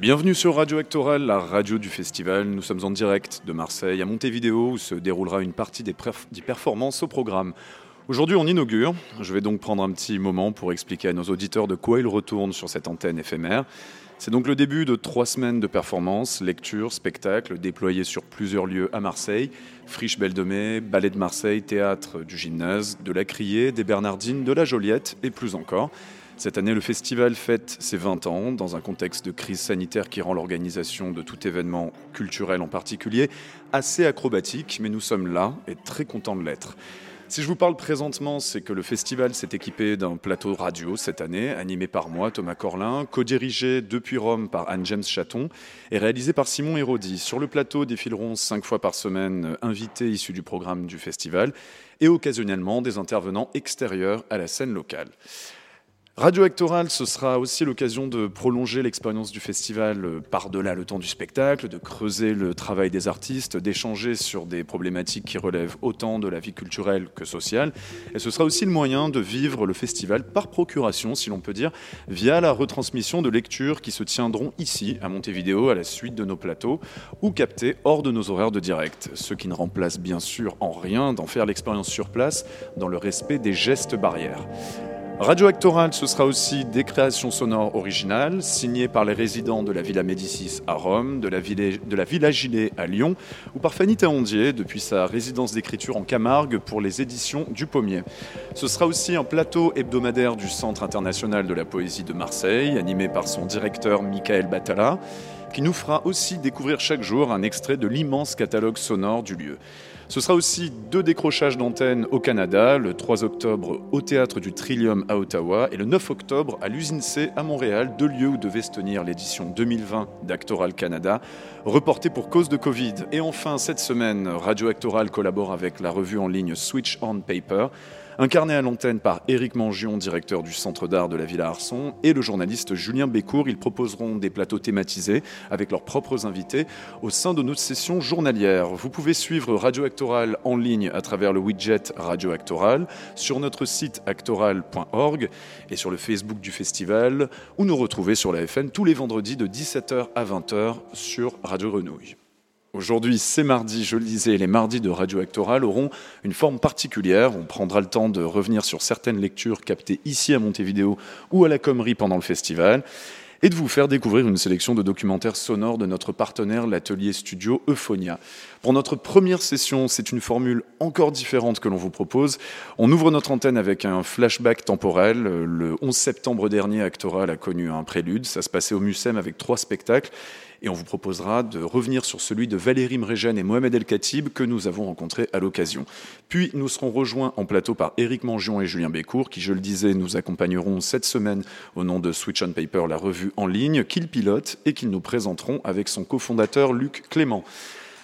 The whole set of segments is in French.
Bienvenue sur Radio Actoral, la radio du festival. Nous sommes en direct de Marseille à Montevideo où se déroulera une partie des, des performances au programme. Aujourd'hui, on inaugure. Je vais donc prendre un petit moment pour expliquer à nos auditeurs de quoi ils retournent sur cette antenne éphémère. C'est donc le début de trois semaines de performances, lectures, spectacles déployés sur plusieurs lieux à Marseille Friche Belle de Mai, Ballet de Marseille, Théâtre du Gymnase, de la Criée, des Bernardines, de la Joliette et plus encore. Cette année, le festival fête ses 20 ans dans un contexte de crise sanitaire qui rend l'organisation de tout événement culturel en particulier assez acrobatique, mais nous sommes là et très contents de l'être. Si je vous parle présentement, c'est que le festival s'est équipé d'un plateau radio cette année, animé par moi, Thomas Corlin, co-dirigé depuis Rome par Anne-James Chaton et réalisé par Simon Hérodi. Sur le plateau défileront cinq fois par semaine invités issus du programme du festival et occasionnellement des intervenants extérieurs à la scène locale. Radio Actoral, ce sera aussi l'occasion de prolonger l'expérience du festival euh, par-delà le temps du spectacle, de creuser le travail des artistes, d'échanger sur des problématiques qui relèvent autant de la vie culturelle que sociale. Et ce sera aussi le moyen de vivre le festival par procuration, si l'on peut dire, via la retransmission de lectures qui se tiendront ici, à Montevideo, à la suite de nos plateaux, ou captées hors de nos horaires de direct. Ce qui ne remplace bien sûr en rien d'en faire l'expérience sur place dans le respect des gestes barrières. Radio Actoral, ce sera aussi des créations sonores originales, signées par les résidents de la Villa Médicis à Rome, de la, Villa, Gilet à Lyon, ou par Fanny Taondier depuis sa résidence d'écriture en Camargue pour les éditions du Pommier. Ce sera aussi un plateau hebdomadaire du Centre international de la poésie de Marseille, animé par son directeur Michael Batala, qui nous fera aussi découvrir chaque jour un extrait de l'immense catalogue sonore du lieu. Ce sera aussi deux décrochages d'antenne au Canada, le 3 octobre au Théâtre du Trillium à Ottawa et le 9 octobre à l'usine C à Montréal, deux lieux où devait se tenir l'édition 2020 d'Actoral Canada, reportée pour cause de Covid. Et enfin, cette semaine, Radio Actoral collabore avec la revue en ligne Switch on Paper Incarné à l'antenne par Éric Mangion, directeur du Centre d'art de la Villa Arson, et le journaliste Julien Bécourt, ils proposeront des plateaux thématisés avec leurs propres invités au sein de notre session journalière. Vous pouvez suivre Radio Actoral en ligne à travers le widget Radio Actoral, sur notre site actoral.org et sur le Facebook du festival, ou nous retrouver sur la FN tous les vendredis de 17h à 20h sur Radio Renouille. Aujourd'hui, c'est mardi, je le disais, les mardis de Radio Actoral auront une forme particulière. On prendra le temps de revenir sur certaines lectures captées ici à Montevideo ou à la Commerie pendant le festival et de vous faire découvrir une sélection de documentaires sonores de notre partenaire, l'atelier studio Euphonia. Pour notre première session, c'est une formule encore différente que l'on vous propose. On ouvre notre antenne avec un flashback temporel. Le 11 septembre dernier, Actoral a connu un prélude. Ça se passait au Mucem avec trois spectacles et on vous proposera de revenir sur celui de Valérie Mregen et Mohamed El Khatib que nous avons rencontrés à l'occasion. Puis nous serons rejoints en plateau par Éric Mangion et Julien Bécourt qui, je le disais, nous accompagneront cette semaine au nom de Switch on Paper, la revue en ligne qu'ils pilotent et qu'ils nous présenteront avec son cofondateur Luc Clément.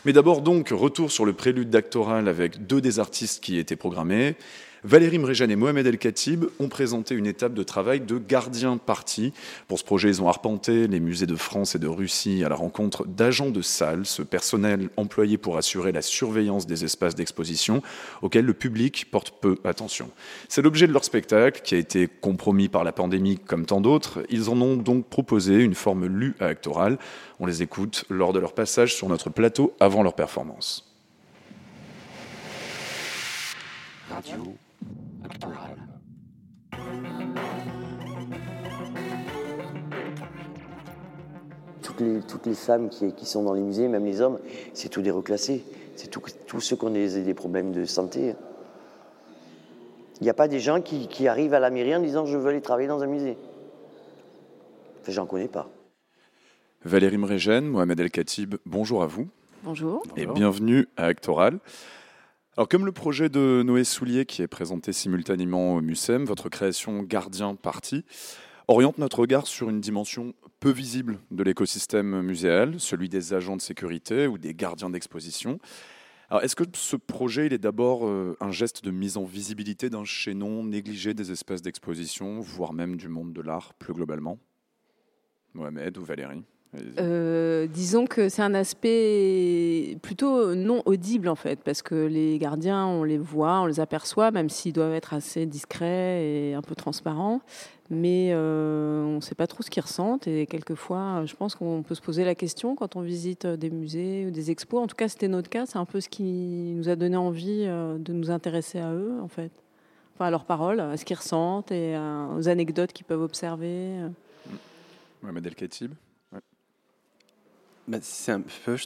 Mais d'abord donc, retour sur le prélude d'actoral avec deux des artistes qui étaient programmés. Valérie Mréjan et Mohamed El Khatib ont présenté une étape de travail de gardien parti. Pour ce projet, ils ont arpenté les musées de France et de Russie à la rencontre d'agents de salle, ce personnel employé pour assurer la surveillance des espaces d'exposition auxquels le public porte peu attention. C'est l'objet de leur spectacle qui a été compromis par la pandémie comme tant d'autres. Ils en ont donc proposé une forme lue à actorale. On les écoute lors de leur passage sur notre plateau avant leur performance. Toutes les, toutes les femmes qui, qui, sont dans les musées, même les hommes, c'est tous des reclassés. C'est tous ceux qui ont des, des, problèmes de santé. Il n'y a pas des gens qui, qui, arrivent à la mairie en disant je veux aller travailler dans un musée. Enfin, j'en connais pas. Valérie Mregen, Mohamed El Khatib, bonjour à vous. Bonjour. Et bienvenue à Actoral. Alors, comme le projet de Noé Soulier, qui est présenté simultanément au MUSEM, votre création Gardien Parti oriente notre regard sur une dimension peu visible de l'écosystème muséal, celui des agents de sécurité ou des gardiens d'exposition. Est-ce que ce projet il est d'abord euh, un geste de mise en visibilité d'un chaînon négligé des espaces d'exposition, voire même du monde de l'art plus globalement? Mohamed ou Valérie? Euh, disons que c'est un aspect plutôt non audible en fait, parce que les gardiens, on les voit, on les aperçoit, même s'ils doivent être assez discrets et un peu transparents, mais euh, on ne sait pas trop ce qu'ils ressentent. Et quelquefois, je pense qu'on peut se poser la question quand on visite des musées ou des expos. En tout cas, c'était notre cas. C'est un peu ce qui nous a donné envie euh, de nous intéresser à eux, en fait. Enfin, à leurs paroles, à ce qu'ils ressentent et aux anecdotes qu'ils peuvent observer. Mohamed El Khatib un peu,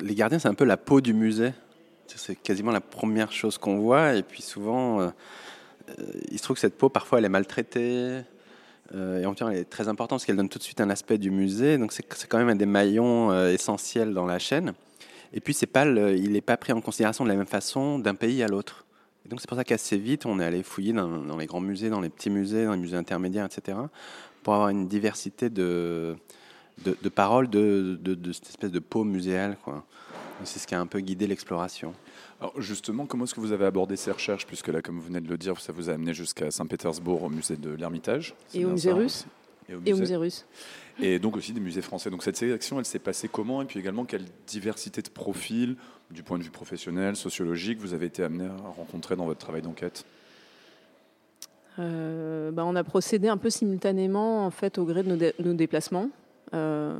les gardiens, c'est un peu la peau du musée. C'est quasiment la première chose qu'on voit. Et puis souvent, euh, euh, il se trouve que cette peau, parfois, elle est maltraitée. Euh, et en même temps, elle est très importante parce qu'elle donne tout de suite un aspect du musée. Donc, c'est quand même un des maillons essentiels dans la chaîne. Et puis, c'est pas il n'est pas pris en considération de la même façon d'un pays à l'autre. Donc, c'est pour ça qu'assez vite, on est allé fouiller dans, les grands musées, dans les petits musées, dans les musées intermédiaires, etc., pour avoir une diversité de, de, paroles de, de, cette espèce de peau muséale. C'est ce qui a un peu guidé l'exploration. Alors justement, comment est-ce que vous avez abordé ces recherches Puisque là, comme vous venez de le dire, ça vous a amené jusqu'à Saint-Pétersbourg, au musée de l'Ermitage. Et au musée russe. Et au musée russe. Et donc aussi des musées français. Donc cette sélection, elle s'est passée comment? Et puis également, quelle diversité de profils, du point de vue professionnel, sociologique, vous avez été amené à rencontrer dans votre travail d'enquête? Euh, bah, On a procédé un peu simultanément en fait, au gré de nos déplacements. Euh,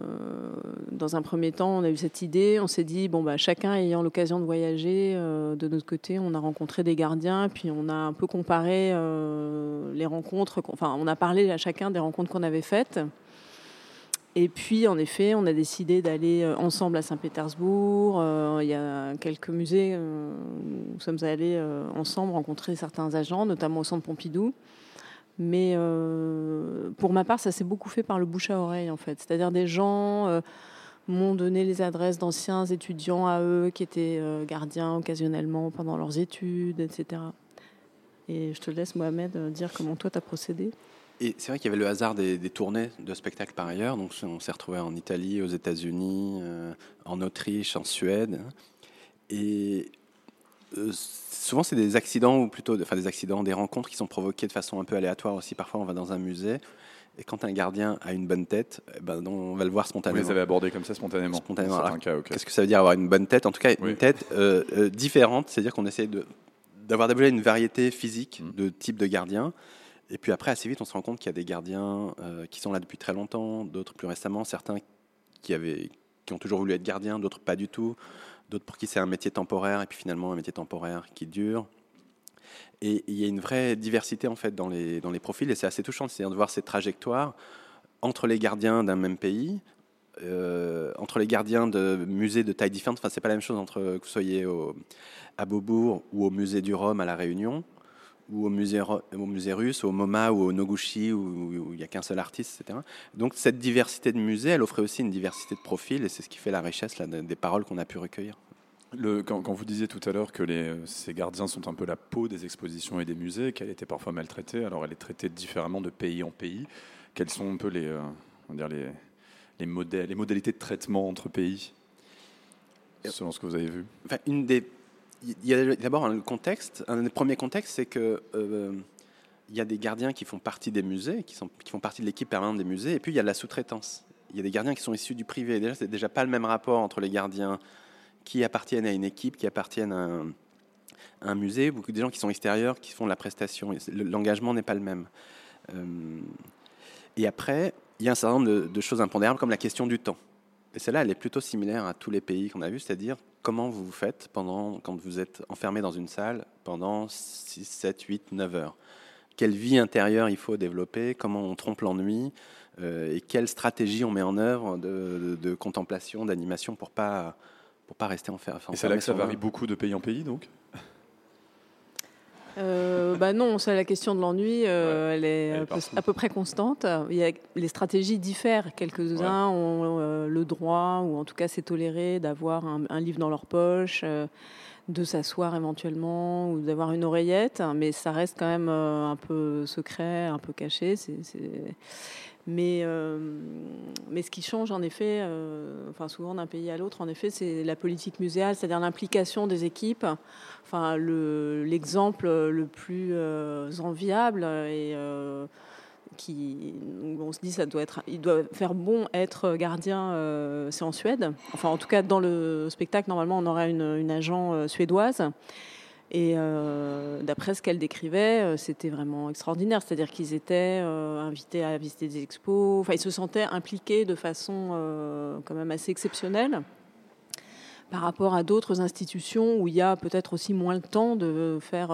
dans un premier temps, on a eu cette idée, on s'est dit, bon, bah, chacun ayant l'occasion de voyager, euh, de notre côté, on a rencontré des gardiens, puis on a un peu comparé euh, les rencontres, enfin, on a parlé à chacun des rencontres qu'on avait faites. Et puis, en effet, on a décidé d'aller ensemble à Saint-Pétersbourg. il y a quelques musées où nous sommes allés ensemble rencontrer certains agents, notamment au Centre Pompidou. Mais euh, pour ma part, ça s'est beaucoup fait par le bouche à oreille, en fait. C'est-à-dire des gens euh, m'ont donné les adresses d'anciens étudiants à eux qui étaient euh, gardiens occasionnellement pendant leurs études, etc. Et je te laisse, Mohamed, dire comment toi, tu as procédé. Et c'est vrai qu'il y avait le hasard des, des, tournées de spectacles par ailleurs. Donc, on s'est retrouvé en Italie, aux États-Unis, en Autriche, en Suède. Et souvent, c'est des accidents, ou plutôt enfin, des accidents, des rencontres qui sont provoquées de façon un peu aléatoire aussi. Parfois, on va dans un musée. Et quand un gardien a une bonne tête, eh ben, on va le voir spontanément. Vous les avez abordés comme ça spontanément Spontanément. Qu'est-ce que ça veut dire avoir une bonne tête? En tout cas, une tête euh, euh, différente, c'est-à-dire qu'on essaie d'avoir déjà une variété physique mm. de type de gardien. Et puis après, assez vite, on se rend compte qu'il y a des gardiens qui sont là depuis très longtemps, d'autres plus récemment, certains qui, avaient, qui ont toujours voulu être gardiens, d'autres pas du tout d'autres pour qui c'est un métier temporaire, et puis finalement un métier temporaire qui dure. Et il y a une vraie diversité en fait dans les, dans les profils, et c'est assez touchant, de voir ces trajectoires entre les gardiens d'un même pays, euh, entre les gardiens de musées de taille différente. Enfin, c'est pas la même chose entre que vous soyez au, à Beaubourg ou au musée du Rhum à La Réunion, ou au musée, au musée russe, au MoMA ou au Noguchi, où il n'y a qu'un seul artiste, etc. Donc cette diversité de musées, elle offrait aussi une diversité de profils, et c'est ce qui fait la richesse là, des paroles qu'on a pu recueillir. Le, quand, vous disiez tout à l'heure que les, ces gardiens sont un peu la peau des expositions et des musées, qu'elle était parfois maltraitée, alors elle est traitée différemment de pays en pays. Quelles sont un peu les, euh, on dire les, les, modèles, les modalités de traitement entre pays, selon ce que vous avez vu? Enfin, Une des il y a d'abord un contexte. Un des premiers contextes, c'est que euh, il y a des gardiens qui font partie des musées, qui, font partie de l'équipe permanente des musées, et puis il y a la sous-traitance. Il y a des gardiens qui sont issus du privé. Déjà, c'est déjà pas le même rapport entre les gardiens qui appartiennent à une équipe, qui appartiennent à un, musée, beaucoup de gens qui sont extérieurs, qui font la prestation. L'engagement n'est pas le même. Euh, et après, il y a un certain nombre de, choses impondérables, comme la question du temps. Et celle-là, elle est plutôt similaire à tous les pays qu'on a vus, c'est-à-dire comment vous faites pendant, quand vous êtes enfermé dans une salle pendant 6, 7, 8, 9 heures. Quelle vie intérieure il faut développer Comment on trompe l'ennui euh, Et quelle stratégie on met en œuvre de, contemplation, d'animation pour pas pour pas rester enfermé Et c'est là que ça varie beaucoup de pays en pays, donc? Euh, bah non, c'est la question de l'ennui, euh, elle est, à peu près constante. Il y a, les stratégies diffèrent. Quelques-uns ont euh, le droit, ou en tout cas c'est toléré, d'avoir un, livre dans leur poche, de s'asseoir éventuellement, ou d'avoir une oreillette, mais ça reste quand même un peu secret, un peu caché. C'est, mais, euh, mais ce qui change, en effet, euh, enfin, souvent d'un pays à l'autre, en effet, c'est la politique muséale, c'est-à-dire l'implication des équipes. Enfin, l'exemple le, plus euh, enviable et qui, on se dit, ça doit être, il doit faire bon être gardien. c'est en Suède. Enfin, en tout cas, dans le spectacle, normalement, on aurait une, une agent suédoise. Et euh, d'après ce qu'elle décrivait, euh, c'était vraiment extraordinaire. C'est-à-dire qu'ils étaient euh, invités à visiter des expos. Enfin, ils se sentaient impliqués de façon quand même assez exceptionnelle par rapport à d'autres institutions où il y a peut-être aussi moins le temps de faire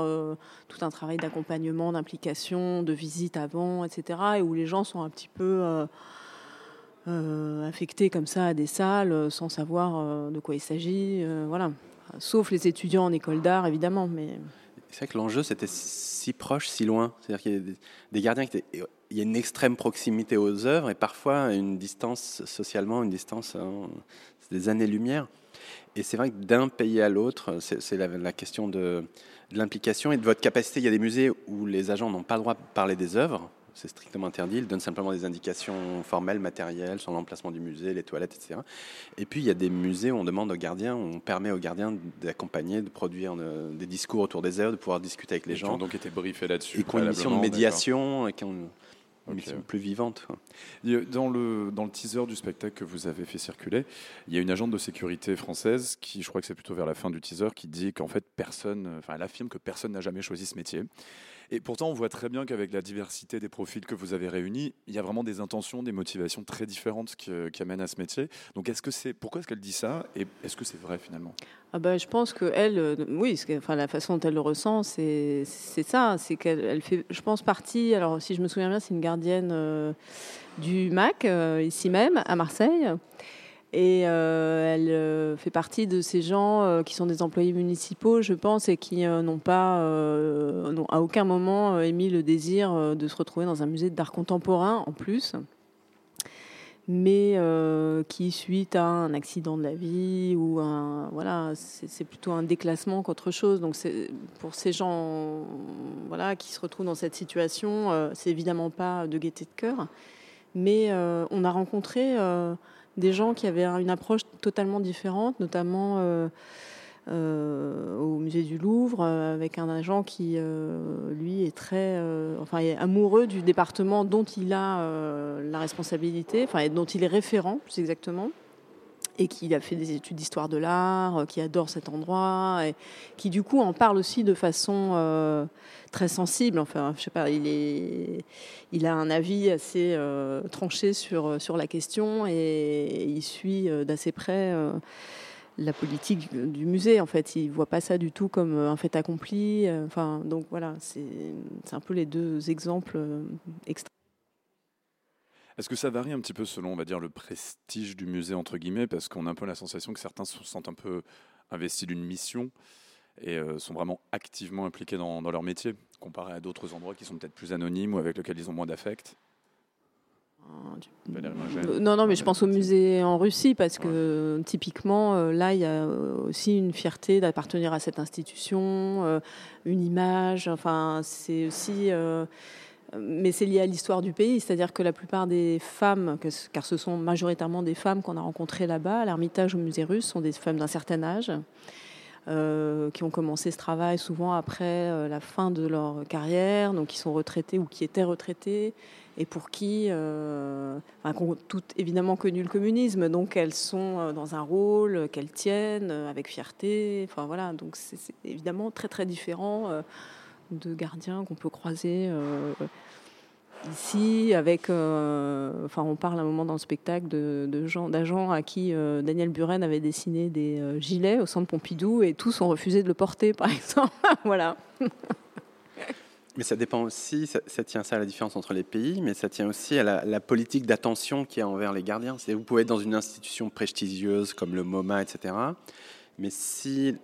tout un travail d'accompagnement, d'implication, de visite avant, etc. Et où les gens sont un petit peu affectés comme ça à des salles sans savoir de quoi il s'agit. voilà sauf les étudiants en école d'art, évidemment. Mais... C'est vrai que l'enjeu, c'était si proche, si loin. C'est-à-dire qu'il y a des gardiens qui étaient. Il y a une extrême proximité aux œuvres et parfois une distance socialement, une distance, des années-lumière. Et c'est vrai que d'un pays à l'autre, c'est la, question de, de l'implication et de votre capacité. Il y a des musées où les agents n'ont pas le droit de parler des œuvres, c'est strictement interdit. Il donne simplement des indications formelles, matérielles sur l'emplacement du musée, les toilettes, etc. Et puis il y a des musées où on demande aux gardiens, on permet aux gardiens d'accompagner, de produire euh, des discours autour des œuvres, de pouvoir discuter avec les gens. Qui ont donc été briefés là-dessus. Et qui ont une mission de médiation et qui ont une mission plus vivante. Dans le, dans le teaser du spectacle que vous avez fait circuler, il y a une agente de sécurité française qui, je crois que c'est plutôt vers la fin du teaser, qui dit qu'en fait personne, enfin elle affirme que personne n'a jamais choisi ce métier. Et pourtant, on voit très bien qu'avec la diversité des profils que vous avez réunis, il y a vraiment des intentions, des motivations très différentes qui, amènent à ce métier. Donc, est-ce que c'est pourquoi est-ce qu'elle dit ça et est-ce que c'est vrai finalement? Ah bah, je pense que elle, euh, oui, enfin la façon dont elle le ressent, c'est ça, c'est qu'elle elle fait, je pense partie. Alors, si je me souviens bien, c'est une gardienne euh, du MAC euh, ici même à Marseille. Et euh, elle euh, fait partie de ces gens euh, qui sont des employés municipaux, je pense, et qui n'ont pas, à aucun moment émis le désir de se retrouver dans un musée d'art contemporain en plus, mais qui, suite à un accident de la vie ou un, voilà, c'est plutôt un déclassement qu'autre chose. Donc, pour ces gens, voilà, qui se retrouvent dans cette situation, c'est évidemment pas de gaieté de cœur, mais on a rencontré des gens qui avaient une approche totalement différente, notamment euh, euh, au musée du Louvre, euh, avec un agent qui, lui, est très, enfin, amoureux du département dont il a la responsabilité, enfin, dont il est référent, plus exactement et qui a fait des études d'histoire de l'art, qui adore cet endroit, et qui du coup en parle aussi de façon très sensible. Enfin, je sais pas, il, est, il a un avis assez euh, tranché sur, sur la question et, il suit euh, d'assez près euh, la politique du musée. En fait, il voit pas ça du tout comme un fait accompli. Enfin, donc voilà, c'est un peu les deux exemples extrêmes. Est-ce que ça varie un petit peu selon, on va dire, le prestige du musée entre guillemets, parce qu'on a un peu la sensation que certains se sentent un peu investis d'une mission et euh, sont vraiment activement impliqués dans, leur métier, comparé à d'autres endroits qui sont peut-être plus anonymes ou avec lesquels ils ont moins d'affect? Euh, non, non, mais je pense au musée en Russie parce que typiquement, euh, là, il y a aussi une fierté d'appartenir à cette institution, une image. Enfin, c'est aussi. Mais c'est lié à l'histoire du pays, c'est-à-dire que la plupart des femmes, car ce sont majoritairement des femmes qu'on a rencontrées là-bas, à l'Ermitage au musée russe, sont des femmes d'un certain âge. Euh, qui ont commencé ce travail souvent après euh, la fin de leur carrière, donc qui sont retraités ou qui étaient retraités, et pour qui, euh, enfin, ont toutes évidemment connu le communisme, donc elles sont dans un rôle qu'elles tiennent avec fierté. Enfin voilà, donc c'est évidemment très très différent de gardiens qu'on peut croiser ici, avec, euh, enfin, on parle un moment dans le spectacle de, d'agents à qui euh, Daniel Buren avait dessiné des euh, gilets au centre Pompidou et tous ont refusé de le porter, par exemple. voilà. Mais ça dépend aussi, ça, tient ça à la différence entre les pays, mais ça tient aussi à la, politique d'attention qu'il y a envers les gardiens. Vous pouvez être dans une institution prestigieuse comme le MoMA, etc. Mais si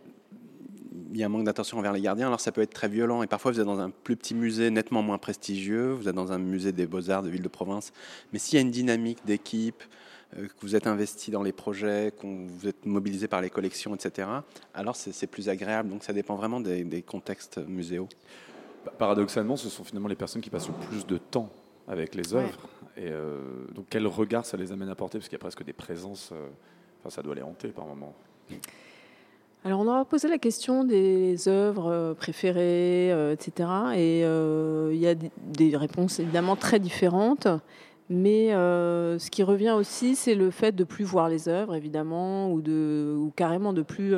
il y a un manque d'attention envers les gardiens, alors ça peut être très violent. Et parfois, vous êtes dans un plus petit musée nettement moins prestigieux, vous êtes dans un musée des beaux-arts de ville de province. Mais s'il y a une dynamique d'équipe, euh, que vous êtes investi dans les projets, que vous êtes mobilisé par les collections, etc., alors c'est plus agréable. Donc ça dépend vraiment des, contextes muséaux. Paradoxalement, ce sont finalement les personnes qui passent le plus de temps avec les œuvres. Et euh, donc quel regard ça les amène à porter? Parce qu'il y a presque des présences, euh, enfin ça doit les hanter par moments. Alors on aura posé la question des œuvres euh, préférées, euh, etc. Et euh, il y a des réponses évidemment très différentes. Mais ce qui revient aussi, c'est le fait de plus voir les œuvres, évidemment, ou, de, ou carrément de plus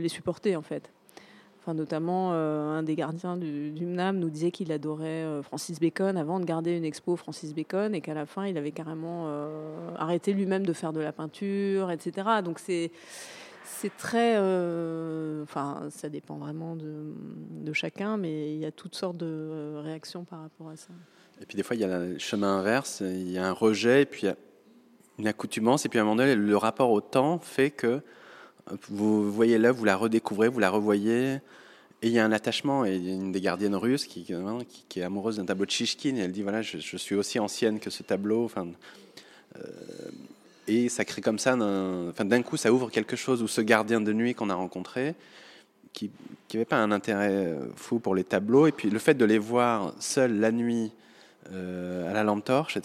les supporter, en fait. Enfin, notamment, un des gardiens du, du MNAM nous disait qu'il adorait Francis Bacon avant de garder une expo Francis Bacon et qu'à la fin, il avait carrément arrêté lui-même de faire de la peinture, etc. Donc c'est c'est très. Euh, enfin, ça dépend vraiment de, chacun, mais il y a toutes sortes de euh, réactions par rapport à ça. Et puis des fois, il y a le chemin inverse, il y a un rejet, et puis il y a une accoutumance, et puis à un moment donné, le rapport au temps fait que vous voyez là, vous la redécouvrez, vous la revoyez, et il y a un attachement. Et il y a une des gardiennes russes qui, qui, est amoureuse d'un tableau de Shishkin, et elle dit voilà, je, suis aussi ancienne que ce tableau. Euh, et ça crée comme ça, d'un coup, ça ouvre quelque chose où ce gardien de nuit qu'on a rencontré, qui n'avait pas un intérêt euh, fou pour les tableaux, et puis le fait de les voir seuls la nuit euh, à la lampe torche,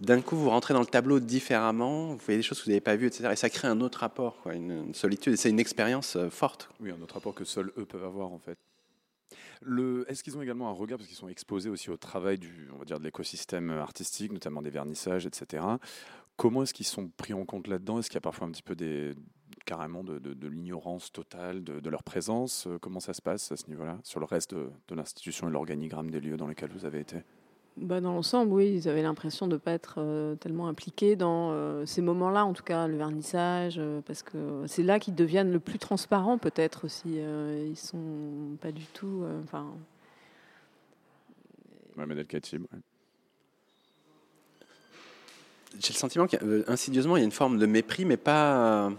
d'un coup, vous rentrez dans le tableau différemment, vous voyez des choses que vous n'avez pas vues, etc. Et ça crée un autre rapport, une, solitude, et c'est une expérience euh, forte. Oui, un autre rapport que seuls eux peuvent avoir, en fait. Est-ce qu'ils ont également un regard, parce qu'ils sont exposés aussi au travail du, on va dire, de l'écosystème artistique, notamment des vernissages, etc. Comment est-ce qu'ils sont pris en compte là-dedans? Est-ce qu'il y a parfois un petit peu des, carrément de, l'ignorance totale de, leur présence? Euh, Comment ça se passe à ce niveau-là, sur le reste de, l'institution et l'organigramme des lieux dans lesquels vous avez été? Bah dans l'ensemble, oui, ils avaient l'impression de ne pas être euh, tellement impliqués dans euh, ces moments-là, en tout cas le vernissage, parce que c'est là qu'ils deviennent le plus transparents peut-être aussi. ils sont pas du tout... Enfin. ouais, Manel Khatib, j'ai le sentiment qu'insidieusement, il y a une forme de mépris, mais pas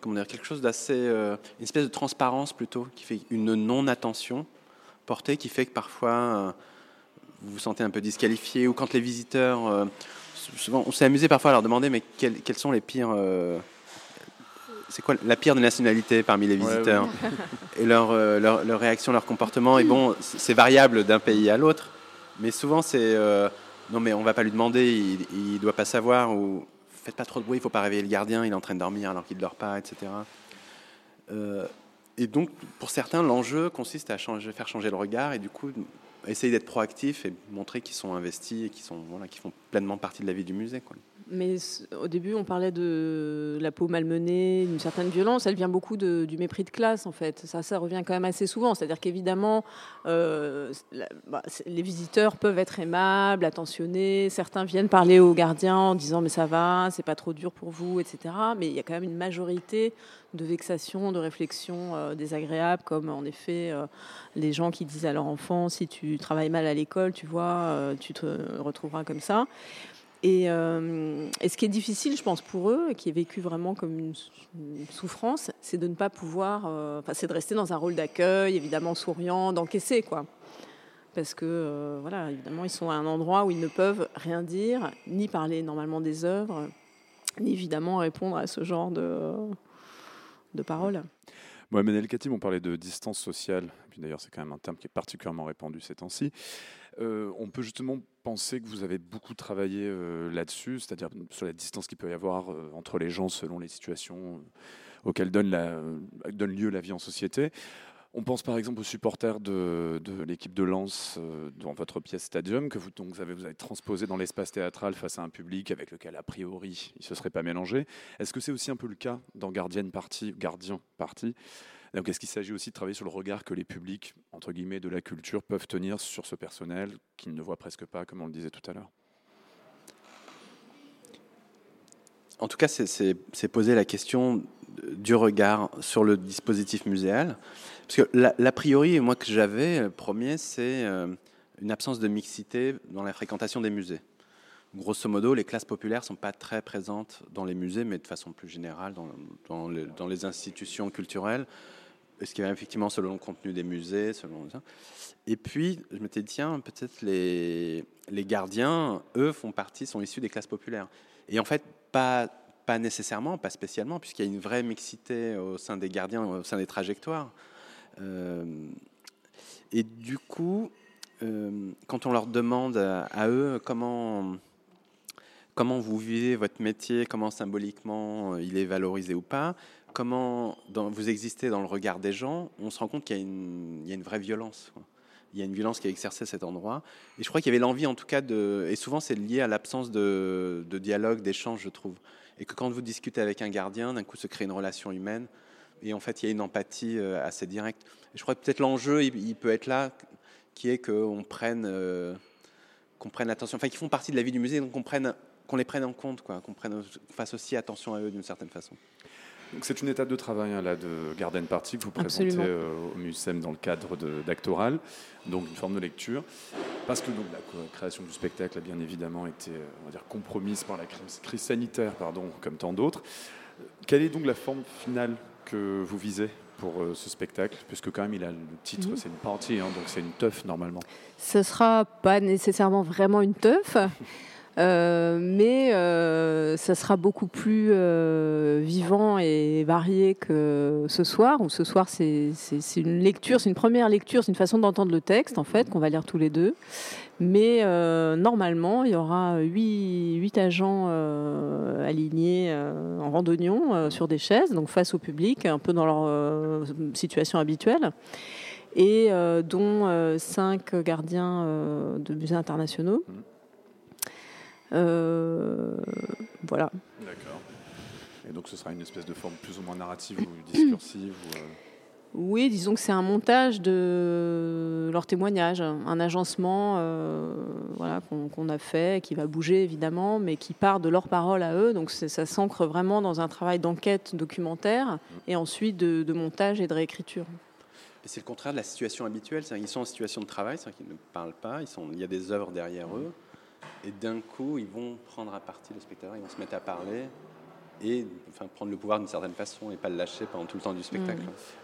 comment dire, quelque chose d'assez. Euh, une espèce de transparence plutôt, qui fait une non-attention portée, qui fait que parfois euh, vous vous sentez un peu disqualifié, ou quand les visiteurs. Euh, souvent, on s'est amusé parfois à leur demander, mais quels, sont les pires. c'est quoi la pire de nationalité parmi les visiteurs Et leur, leur, leur, réaction, leur comportement. Et bon, c'est variable d'un pays à l'autre, mais souvent c'est non mais on va pas lui demander, il, ne doit pas savoir, ou faites pas trop de bruit, il faut pas réveiller le gardien, il est en train de dormir alors qu'il ne dort pas, etc. Euh, et donc pour certains, l'enjeu consiste à faire changer le regard et du coup essayer d'être proactif et montrer qu'ils sont investis et qu'ils voilà, font pleinement partie de la vie du musée. Mais au début, on parlait de la peau malmenée, d'une certaine violence. Elle vient beaucoup du mépris de classe, en fait. Ça, revient quand même assez souvent. C'est-à-dire qu'évidemment, euh, bah, les visiteurs peuvent être aimables, attentionnés. Certains viennent parler aux gardiens en disant mais ça va, c'est pas trop dur pour vous, etc. Mais il y a quand même une majorité de vexations, de réflexions euh, désagréables, comme en effet euh, les gens qui disent à leur enfant si tu travailles mal à l'école, tu vois, tu te retrouveras comme ça. Euh, et, ce qui est difficile, je pense, pour eux, qui est vécu vraiment comme une, souffrance, c'est de ne pas pouvoir, euh, c'est de rester dans un rôle d'accueil, évidemment souriant, d'encaisser, quoi. Parce que, euh, voilà, évidemment, ils sont à un endroit où ils ne peuvent rien dire, ni parler normalement des œuvres, ni évidemment répondre à ce genre de, de paroles. Mohamed El Khatib, on parlait de distance sociale, puis d'ailleurs c'est quand même un terme qui est particulièrement répandu ces temps-ci. Euh, on peut justement penser que vous avez beaucoup travaillé euh, là-dessus, c'est-à-dire sur la distance qu'il peut y avoir euh, entre les gens selon les situations auxquelles donne, lieu la vie en société. On pense par exemple aux supporters de, l'équipe de Lens dans votre pièce Stadium, que vous, avez, transposé dans l'espace théâtral face à un public avec lequel, a priori, il ne se serait pas mélangé. Est-ce que c'est aussi un peu le cas dans Gardien Party, Gardien Party donc, est-ce qu'il s'agit aussi de travailler sur le regard que les publics, entre guillemets, de la culture peuvent tenir sur ce personnel qu'ils ne voient presque pas, comme on le disait tout à l'heure? En tout cas, c'est poser la question du regard sur le dispositif muséal. Parce que l'a, priori, moi que j'avais, le premier, c'est euh, une absence de mixité dans la fréquentation des musées. Grosso modo, les classes populaires ne sont pas très présentes dans les musées, mais de façon plus générale dans les, institutions culturelles ce qui va effectivement selon le contenu des musées, selon ça. Et puis, je m'étais dit, tiens, peut-être les, les gardiens, eux, font partie, sont issus des classes populaires. Et en fait, pas, pas nécessairement, pas spécialement, puisqu'il y a une vraie mixité au sein des gardiens, au sein des trajectoires. Euh, et du coup, euh, quand on leur demande à, eux comment, comment vous vivez votre métier, comment symboliquement il est valorisé ou pas, comment vous existez dans le regard des gens, on se rend compte qu'il y, a une vraie violence. Il y a une violence qui est exercée à cet endroit. Et je crois qu'il y avait l'envie, en tout cas. Et souvent, c'est lié à l'absence de, dialogue, d'échange, je trouve. Et que quand vous discutez avec un gardien, d'un coup se crée une relation humaine. Et en fait, il y a une empathie euh, assez directe. Je crois que peut-être l'enjeu, il, peut être là, qui est qu'on prenne, euh, qu'on prenne attention, enfin, qui font partie de la vie du musée, qu'on prenne, les prenne en compte, qu'on prenne, fasse aussi attention à eux d'une certaine façon. C'est une étape de travail hein, là de Garden Party que vous présentez euh, au MUSEM dans le cadre d'Actoral, donc une forme de lecture, parce que donc la création du spectacle a bien évidemment été on va dire compromise par la crise sanitaire, pardon, comme tant d'autres. Quelle est donc la forme finale que vous visez pour euh, ce spectacle? Puisque quand même, il a le titre, mhm. c'est une partie, hein, donc c'est une teuf normalement. Ce ne sera pas nécessairement vraiment une teuf. Euh, mais euh, ça sera beaucoup plus vivant et varié que ce soir. Où ce soir, c'est une lecture, c'est une première lecture, c'est une façon d'entendre le texte en fait qu'on va lire tous les deux. Mais euh, normalement, il y aura huit, agents euh, alignés euh, en randonnion sur des chaises, donc face au public, un peu dans leur situation habituelle, et dont cinq gardiens de musées internationaux. Mmh. Voilà. D'accord. Et donc ce sera une espèce de forme plus ou moins narrative ou discursive oui, disons que c'est un montage de leur témoignage, un agencement euh, voilà, qu'on a fait, qui va bouger évidemment, mais qui part de leurs paroles à eux. Donc ça s'ancre vraiment dans un travail d'enquête documentaire et ensuite de, montage et de réécriture. Et c'est le contraire de la situation habituelle. Ils sont en situation de travail, c'est-à-dire qu'ils ne parlent pas, ils sont, il y a des œuvres derrière eux, et d'un coup, ils vont prendre à partie le spectateur, ils vont se mettre à parler, et enfin, prendre le pouvoir d'une certaine façon et pas le lâcher pendant tout le temps du spectacle.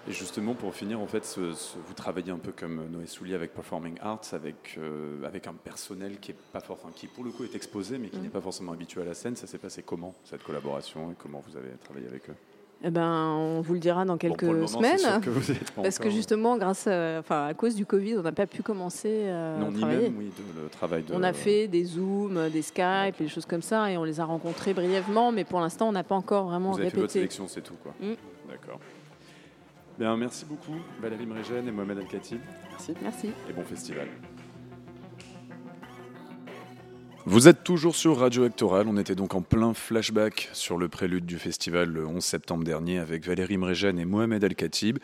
Et justement, pour finir, en fait, vous travaillez un peu comme Noé Soulier avec Performing Arts, avec, euh, avec un personnel qui, est pas fort, qui pour le coup est exposé, mais qui mm. n'est pas forcément habitué à la scène. Ça s'est passé comment, cette collaboration, et comment vous avez travaillé avec eux? Eh ben, on vous le dira dans quelques semaines. parce que justement, grâce à, enfin, à cause du Covid, on n'a pas pu commencer à non, travailler. Ni même, oui, le travail de... On a fait des Zooms, des Skype, des choses comme ça, et on les a rencontrés brièvement, mais pour l'instant, on n'a pas encore vraiment Vous avez répété. Fait votre sélection, c'est tout, quoi. Mm. D'accord. Bien, merci beaucoup, Valérie Mrégène et Mohamed Al-Khatib. Merci. Merci. Et bon festival. Vous êtes toujours sur Radio Actoral, on était donc en plein flashback sur le prélude du festival le 11 septembre dernier avec Valérie Mregen et Mohamed El-Khatib.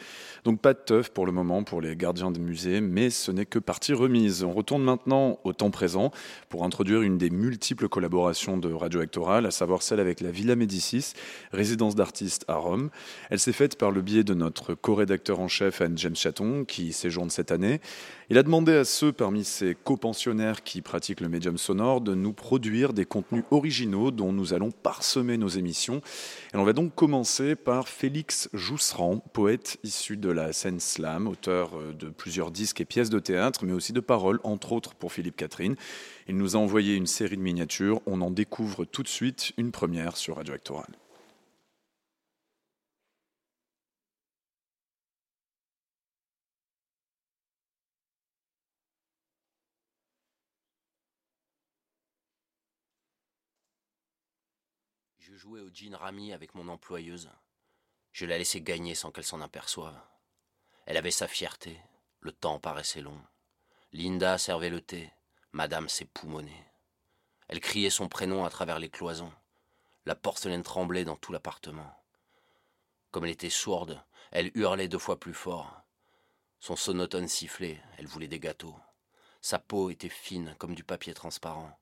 Donc pas de teuf pour le moment pour les gardiens des musées, mais ce n'est que partie remise. On retourne maintenant au temps présent pour introduire une des multiples collaborations de Radio Actoral, à savoir celle avec la Villa Médicis, résidence d'artistes à Rome. Elle s'est faite par le biais de notre co-rédacteur en chef Anne James Chaton, qui séjourne cette année. Il a demandé à ceux parmi ses copensionnaires qui pratiquent le médium sonore de nous produire des contenus originaux dont nous allons parsemer nos émissions. Et on va donc commencer par Félix Jousserand, poète issu de la scène slam, auteur euh, de plusieurs disques et pièces de théâtre, mais aussi de paroles, entre autres pour Philippe Catherine. Il nous a envoyé une série de miniatures. On en découvre tout de suite une première sur Radio Actoral. Jouais au jean Rami avec mon employeuse. Je la laissais gagner sans qu'elle s'en aperçoive. Elle avait sa fierté, le temps paraissait long. Linda servait le thé, madame s'époumonait. Elle criait son prénom à travers les cloisons. La porcelaine tremblait dans tout l'appartement. Comme elle était sourde, elle hurlait deux fois plus fort. Son sonotone sifflait, elle voulait des gâteaux. Sa peau était fine comme du papier transparent.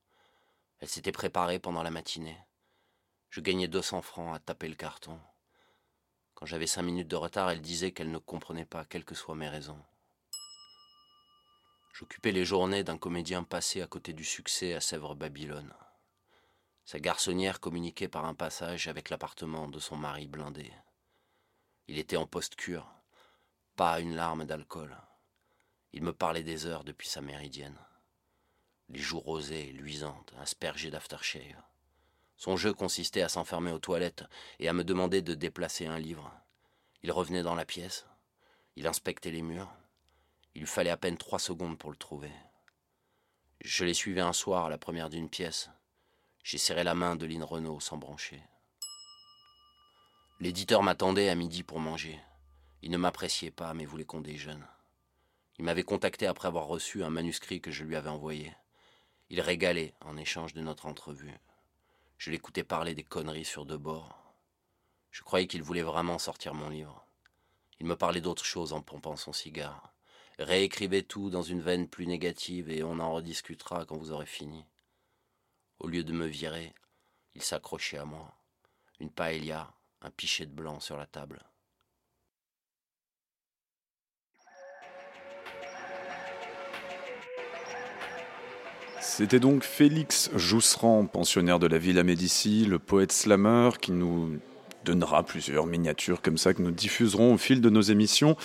Elle s'était préparée pendant la matinée. Je gagnais 200 francs à taper le carton. Quand j'avais cinq minutes de retard, elle disait qu'elle ne comprenait pas, quelles que soient mes raisons. J'occupais les journées d'un comédien passé à côté du succès à Sèvres-Babylone. Sa garçonnière communiquait par un passage avec l'appartement de son mari blindé. Il était en post-cure, pas une larme d'alcool. Il me parlait des heures depuis sa méridienne. Les joues rosées luisantes, aspergées d'aftershave. Son jeu consistait à s'enfermer aux toilettes et à me demander de déplacer un livre. Il revenait dans la pièce, il inspectait les murs. Il lui fallait à peine trois secondes pour le trouver. Je l'ai suivi un soir à la première d'une pièce. J'ai serré la main de Lynn Renault sans brancher. L'éditeur m'attendait à midi pour manger. Il ne m'appréciait pas, mais voulait qu'on déjeune. Il m'avait contacté après avoir reçu un manuscrit que je lui avais envoyé. Il régalait en échange de notre entrevue. Je l'écoutais parler des conneries sur deux bords. Je croyais qu'il voulait vraiment sortir mon livre. Il me parlait d'autre chose en pompant son cigare. Réécrivez tout dans une veine plus négative et on en rediscutera quand vous aurez fini. Au lieu de me virer, il s'accrochait à moi. Une paella, un pichet de blanc sur la table. C'était donc Félix Jousserand, pensionnaire de la Villa Médicis, le poète slammer qui nous donnera plusieurs miniatures comme ça que nous diffuserons au fil de nos émissions.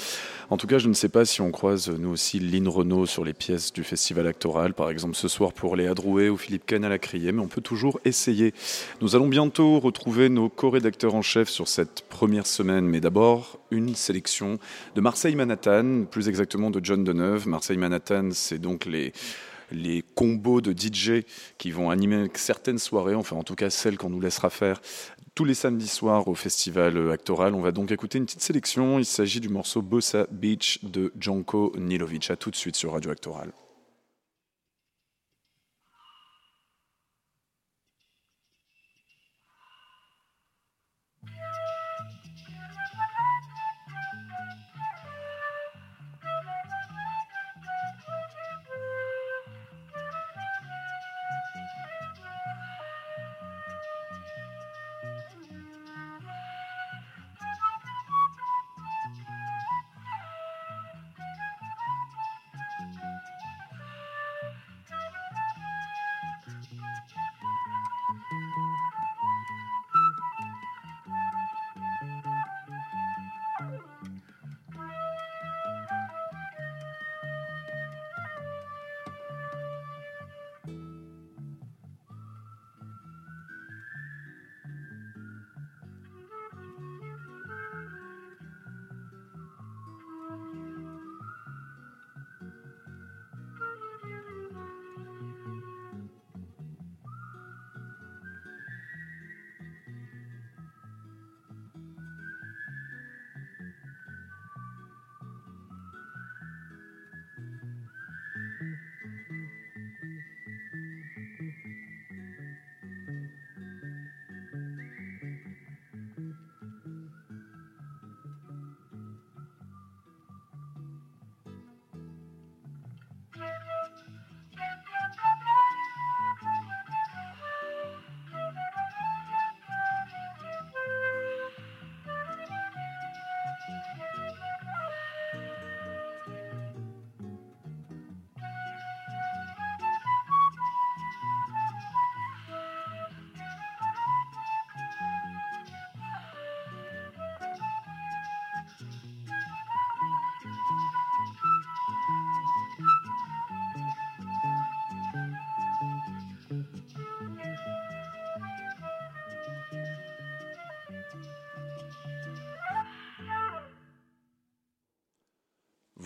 En tout cas, je ne sais pas si on croise nous aussi Lynn Renault sur les pièces du festival actoral, par exemple ce soir pour Léa Drouet ou Philippe Ken à la Criée, mais on peut toujours essayer. Nous allons bientôt retrouver nos co-rédacteurs en chef sur cette première semaine, mais d'abord une sélection de Marseille Manhattan, plus exactement de John Deneuve. Marseille Manhattan, c'est donc les les combos de DJ qui vont animer certaines soirées, enfin en tout cas celles qu'on nous laissera faire tous les samedis soirs au festival actoral. On va donc écouter une petite sélection. Il s'agit du morceau Bossa Beach de Janko Nilovic. A tout de suite sur Radio Actoral.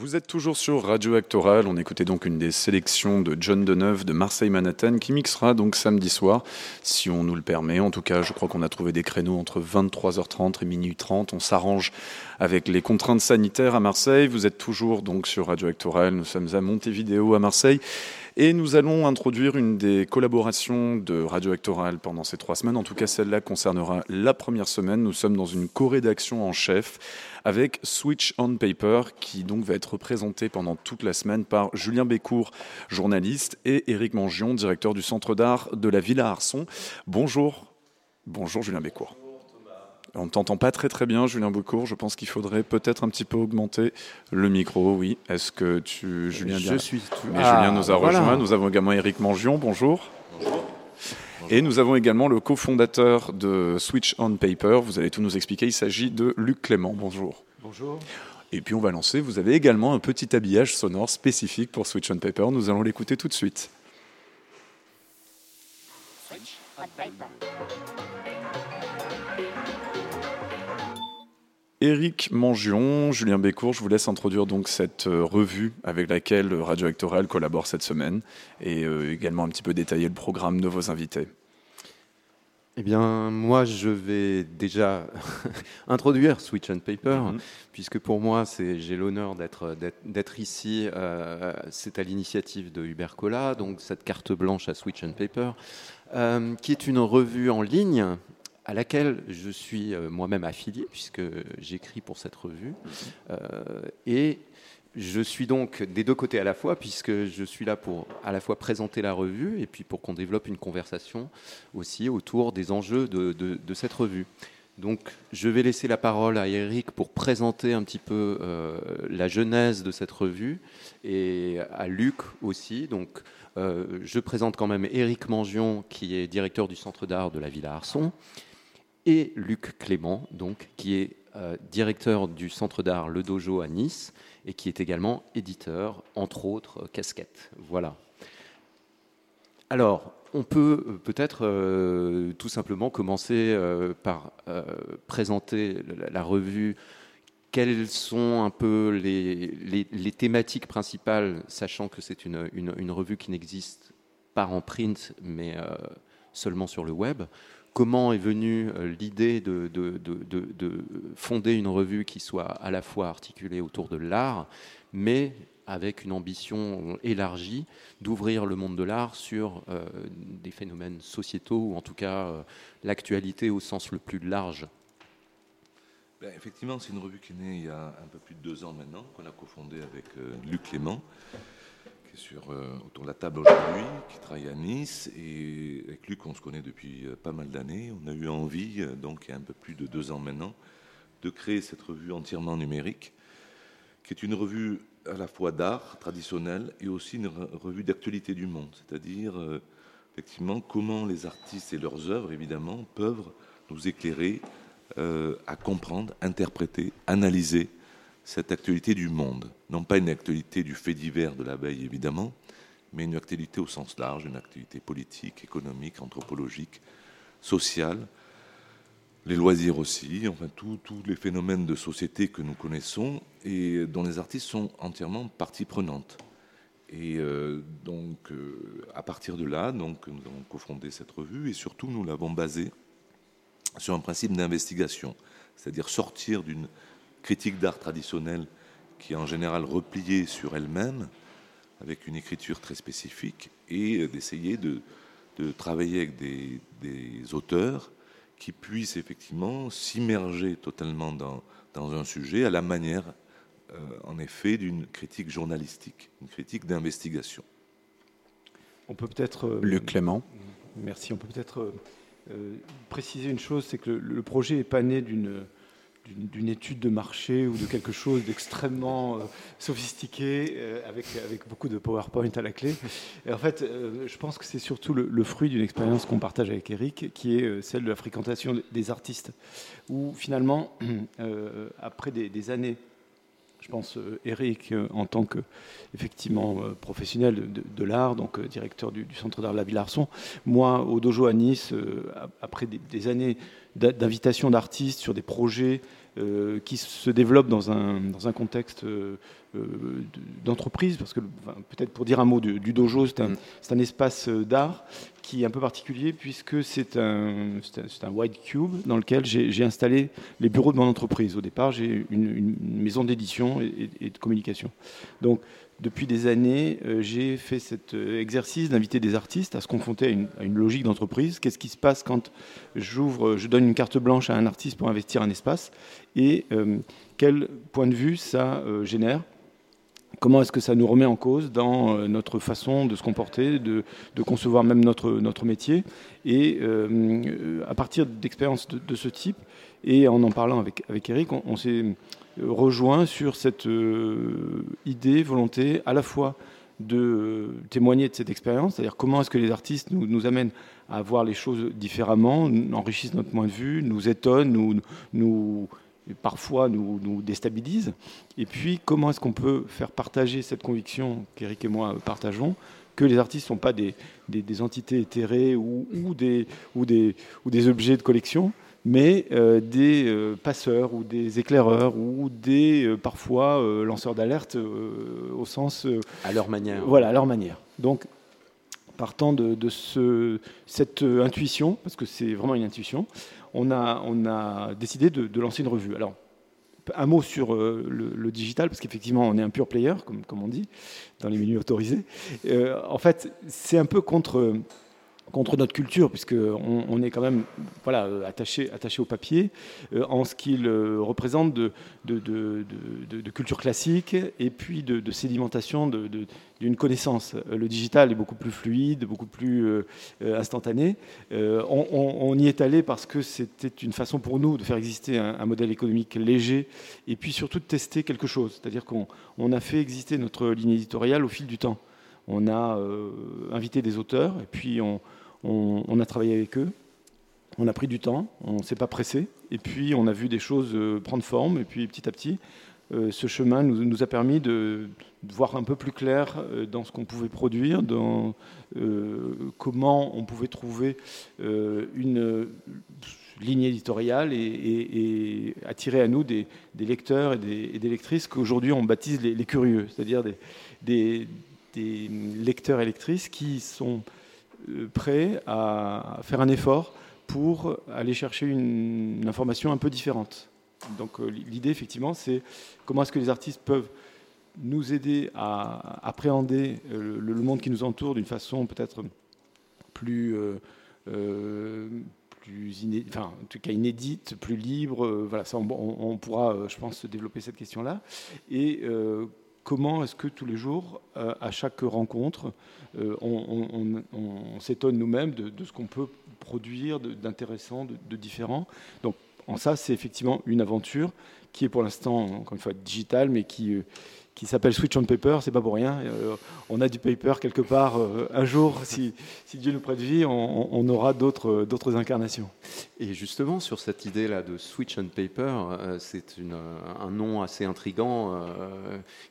Vous êtes toujours sur Radio Actoral. On écoutait donc une des sélections de John Deneuve de Marseille Manhattan qui mixera donc samedi soir, si on nous le permet. En tout cas, je crois qu'on a trouvé des créneaux entre 23h30 et minuit 30. On s'arrange avec les contraintes sanitaires à Marseille. Vous êtes toujours donc sur Radio Actoral. Nous sommes à Montevideo à Marseille. Et nous allons introduire une des collaborations de Radio Actoral pendant ces trois semaines. En tout cas, celle-là concernera la première semaine. Nous sommes dans une co-rédaction en chef avec Switch on Paper, qui donc va être représenté pendant toute la semaine par Julien Bécourt, journaliste, et Éric Mangion, directeur du Centre d'art de la Villa Arson. Bonjour. Bonjour Julien Bécourt. On ne t'entend pas très très bien, Julien Bécourt. Je pense qu'il faudrait peut-être un petit peu augmenter le micro. Oui. Est-ce que tu, Julien, Je suis. Mais Julien nous a rejoint. Nous avons également Éric Mangion. Bonjour. Bonjour. Et nous avons également le cofondateur de Switch on Paper. Vous allez tout nous expliquer. Il s'agit de Luc Clément. Bonjour. Bonjour. Et puis on va lancer. Vous avez également un petit habillage sonore spécifique pour Switch on Paper. Nous allons l'écouter tout de suite. Switch on Paper. Éric Mangion, Julien Bécourt, je vous laisse introduire donc cette euh, revue avec laquelle Radio Actoral collabore cette semaine et euh, également un petit peu détailler le programme de vos invités. eh bien, moi, je vais déjà introduire Switch and Paper, mhm. puisque pour moi, j'ai l'honneur d'être ici. Euh, c'est à l'initiative de Hubert Collat, donc cette carte blanche à Switch and Paper, euh, qui est une revue en ligne à laquelle je suis euh, moi-même affilié, puisque j'écris pour cette revue. Mhm. et je suis donc des deux côtés à la fois, puisque je suis là pour à la fois présenter la revue et puis pour qu'on développe une conversation aussi autour des enjeux de, cette revue. Donc, je vais laisser la parole à Eric pour présenter un petit peu euh, la genèse de cette revue et à Luc aussi. Donc, euh, je présente quand même Eric Mangion, qui est directeur du Centre d'art de la Villa Arson, et Luc Clément, donc, qui est euh, directeur du Centre d'art Le Dojo à Nice et qui est également éditeur, entre autres euh, casquettes. Voilà. Alors, on peut euh, peut-être tout simplement commencer par présenter la, revue. Quelles sont un peu les, thématiques principales, sachant que c'est une, revue qui n'existe pas en print, mais seulement sur le web? Comment est venue l'idée de, de, fonder une revue qui soit à la fois articulée autour de l'art, mais avec une ambition élargie d'ouvrir le monde de l'art sur euh, des phénomènes sociétaux, ou en tout cas euh, l'actualité au sens le plus large. Ben, Effectivement, c'est une revue qui est née il y a un peu plus de deux ans maintenant, qu'on a cofondée avec euh, Luc Clément, sur, autour de la table aujourd'hui, qui travaille à Nice. Et avec Luc, on se connaît depuis pas mal d'années. On a eu envie, donc il y a un peu plus de deux ans maintenant, de créer cette revue entièrement numérique qui est une revue à la fois d'art traditionnel et aussi une revue d'actualité du monde, c'est-à-dire euh, effectivement comment les artistes et leurs œuvres évidemment peuvent nous éclairer euh, à comprendre, interpréter, analyser cette actualité du monde. Non pas une actualité du fait divers de l'abeille évidemment, mais une actualité au sens large, une actualité politique, économique, anthropologique, sociale, les loisirs aussi, enfin tous les phénomènes de société que nous connaissons et dont les artistes sont entièrement partie prenante. Et euh, donc, euh, à partir de là, donc, nous avons cofondé cette revue et surtout, nous l'avons basée sur un principe d'investigation, c'est-à-dire sortir d'une critique d'art traditionnelle qui est en général repliée sur elle-même, avec une écriture très spécifique, et d'essayer de, travailler avec des, des auteurs qui puisse effectivement s'immerger totalement dans, dans, un sujet à la manière, euh, en effet, d'une critique journalistique, une critique d'investigation. On peut peut-être... Euh, Luc Clément. Merci. On peut peut-être euh, préciser une chose, c'est que le, le projet n'est pas né d'une d'une étude de marché ou de quelque chose d'extrêmement euh, sophistiqué euh, avec, avec beaucoup de PowerPoint à la clé. Et en fait, euh, je pense que c'est surtout le, fruit d'une expérience qu'on partage avec Eric, qui est celle de la fréquentation des artistes, où finalement, après des, années je pense, Eric, en tant que effectivement professionnel de, l'art, donc directeur du, Centre d'art la Ville Arson, moi au dojo à Nice, après des, des années d'invitation d'artistes sur des projets euh, qui se développe dans un, dans un contexte euh, euh, d'entreprise, parce que peut-être pour dire un mot du, dojo, c'est un, mm. un, espace d'art qui est un peu particulier puisque c'est un, un, un, white cube dans lequel j'ai installé les bureaux de mon entreprise. Au départ, j'ai une, maison d'édition et, et, de communication. Donc depuis des années, euh, j'ai fait cet euh, exercice d'inviter des artistes à se confronter à une, logique d'entreprise. Qu'est-ce qui se passe quand je donne une carte blanche à un artiste pour investir un espace et euh, quel point de vue ça génère? Comment est-ce que ça nous remet en cause dans notre façon de se comporter, de, concevoir même notre, métier? Et à partir d'expériences de, ce type, et en en parlant avec Eric, on s'est rejoint sur cette euh, idée, volonté à la fois de témoigner de cette expérience, c'est-à-dire comment est-ce que les artistes nous, amènent à voir les choses différemment, enrichissent notre point de vue, nous étonnent, nous, parfois nous, déstabilisent, et puis comment est-ce qu'on peut faire partager cette conviction qu'Éric et moi partageons, que les artistes ne sont pas des, entités éthérées ou, des, ou, des, ou des objets de collection, mais euh, des euh, passeurs ou des éclaireurs ou des euh, parfois lanceurs d'alerte au sens à leur manière. Voilà, à leur manière. Donc partant de, ce, cette intuition, parce que c'est vraiment une intuition, on a, on a décidé de, lancer une revue. Alors, un mot sur le, le, digital, parce qu'effectivement, on est un pure player, comme, comme on dit, dans les menus autorisés. en fait, c'est un peu contre contre notre culture, puisqu'on on est quand même voilà, attaché, attaché au papier, euh, en ce qu'il euh, représente de, de, de, culture classique et puis de, sédimentation d'une connaissance. Le digital est beaucoup plus fluide, beaucoup plus euh, instantané. On, y est allé parce que c'était une façon pour nous de faire exister un, modèle économique léger et puis surtout de tester quelque chose. C'est-à-dire qu'on a fait exister notre ligne éditoriale au fil du temps. On a invité des auteurs et puis on, on, a travaillé avec eux, on a pris du temps, on ne s'est pas pressé, et puis on a vu des choses euh, prendre forme, et puis petit à petit, euh, ce chemin nous, a permis de, voir un peu plus clair euh, dans ce qu'on pouvait produire, dans comment on pouvait trouver une ligne éditoriale et, attirer à nous des, lecteurs et des, lectrices qu'aujourd'hui on baptise les, curieux, c'est-à-dire des, lecteurs et lectrices qui sont euh, prêt à faire un effort pour aller chercher une, information un peu différente. Donc euh, l'idée, effectivement, c'est comment est-ce que les artistes peuvent nous aider à appréhender euh, le, monde qui nous entoure d'une façon peut-être plus, plus en tout cas inédite, plus libre. voilà, ça, on, pourra, je pense, développer cette question-là. Et comment est-ce que tous les jours, euh, à chaque rencontre, euh, on, s'étonne nous-mêmes de, ce qu'on peut produire d'intéressant, de, différent. Donc, en ça, c'est effectivement une aventure qui est pour l'instant, encore une fois, digitale, mais qui, euh, qui s'appelle Switch on Paper, c'est pas pour rien. Euh, on a du paper quelque part. Euh, un jour, si, Dieu nous prête vie, on, aura d'autres, d'autres incarnations. Et justement, sur cette idée-là de Switch on Paper, euh, c'est un nom assez intrigant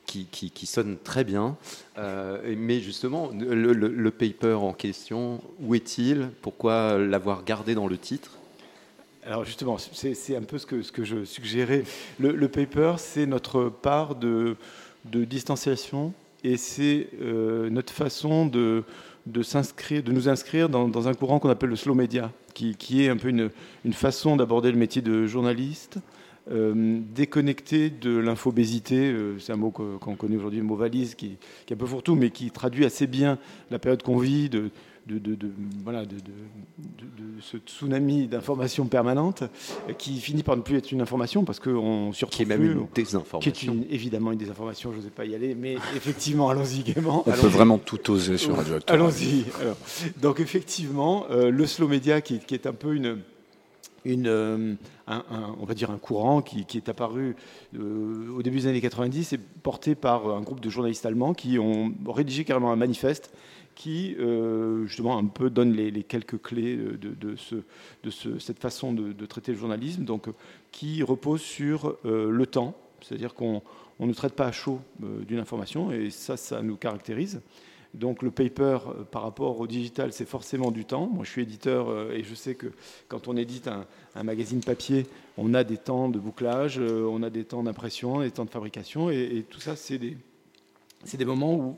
qui, qui, sonne très bien. mais justement, le, le, paper en question, où est-il? Pourquoi l'avoir gardé dans le titre? Alors justement, c'est un peu ce que, ce que je suggérais. Le, le paper, c'est notre part de, de distanciation et c'est euh, notre façon de, de, s'inscrire, de nous inscrire dans, un courant qu'on appelle le slow media, qui, qui est un peu une, une façon d'aborder le métier de journaliste, euh, déconnecté de l'infobésité, euh, c'est un mot qu'on connaît aujourd'hui, le mot valise, qui, qui, est un peu fourre-tout, mais qui traduit assez bien la période qu'on vit, de, de, voilà, de, ce tsunami d'informations permanentes qui finit par ne plus être une information parce qu'on surtout Qui est même une désinformation. Qui est une, évidemment une désinformation, je n'osais pas y aller, mais effectivement, allons-y gaiement. On peut vraiment tout oser sur Radio Allons-y. Donc effectivement, euh, le slow media qui, est un peu une... Une, euh, un, on va dire un courant qui, est apparu euh, au début des années 90 et porté par un groupe de journalistes allemands qui ont rédigé carrément un manifeste qui euh, justement un peu donne les, quelques clés de, ce, de cette façon de, traiter le journalisme, donc qui repose sur euh, le temps, c'est-à-dire qu'on ne traite pas à chaud euh, d'une information, et ça, ça nous caractérise. Donc le paper par rapport au digital, c'est forcément du temps. Moi, je suis éditeur et je sais que quand on édite un, magazine papier, on a des temps de bouclage, on a des temps d'impression, des temps de fabrication, et, tout ça, c'est des moments où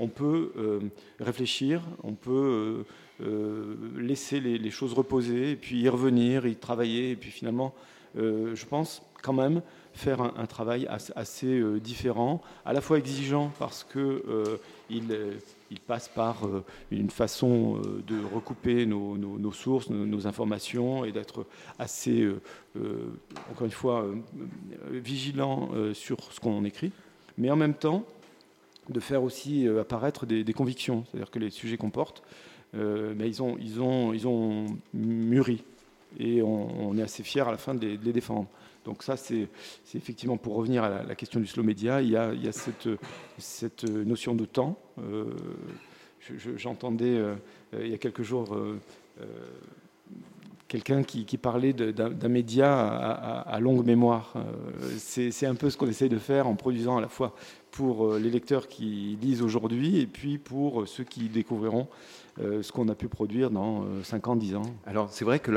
on peut euh, réfléchir, on peut euh, euh, laisser les, choses reposer, puis y revenir, y travailler, et puis finalement, je pense quand même faire un, travail assez, différent, à la fois exigeant parce que il, passe par une façon de recouper nos, sources, nos, informations et d'être assez, encore une fois, vigilant sur ce qu'on écrit. Mais en même temps, de faire aussi euh, apparaître des, convictions, c'est-à-dire que les sujets qu'on porte, euh, ils, ont, ils, ont, ils ont mûri et on, est assez fiers à la fin de les, défendre. Donc ça, c'est effectivement pour revenir à la, question du slow media, il y a, cette, notion de temps. Euh, j'entendais il y a quelques jours quelqu'un qui, parlait d'un média à, longue mémoire. c'est un peu ce qu'on essaye de faire en produisant à la fois pour les lecteurs qui lisent aujourd'hui et puis pour ceux qui découvriront euh, ce qu'on a pu produire dans 5 euh, ans, 10 ans. Alors c'est vrai que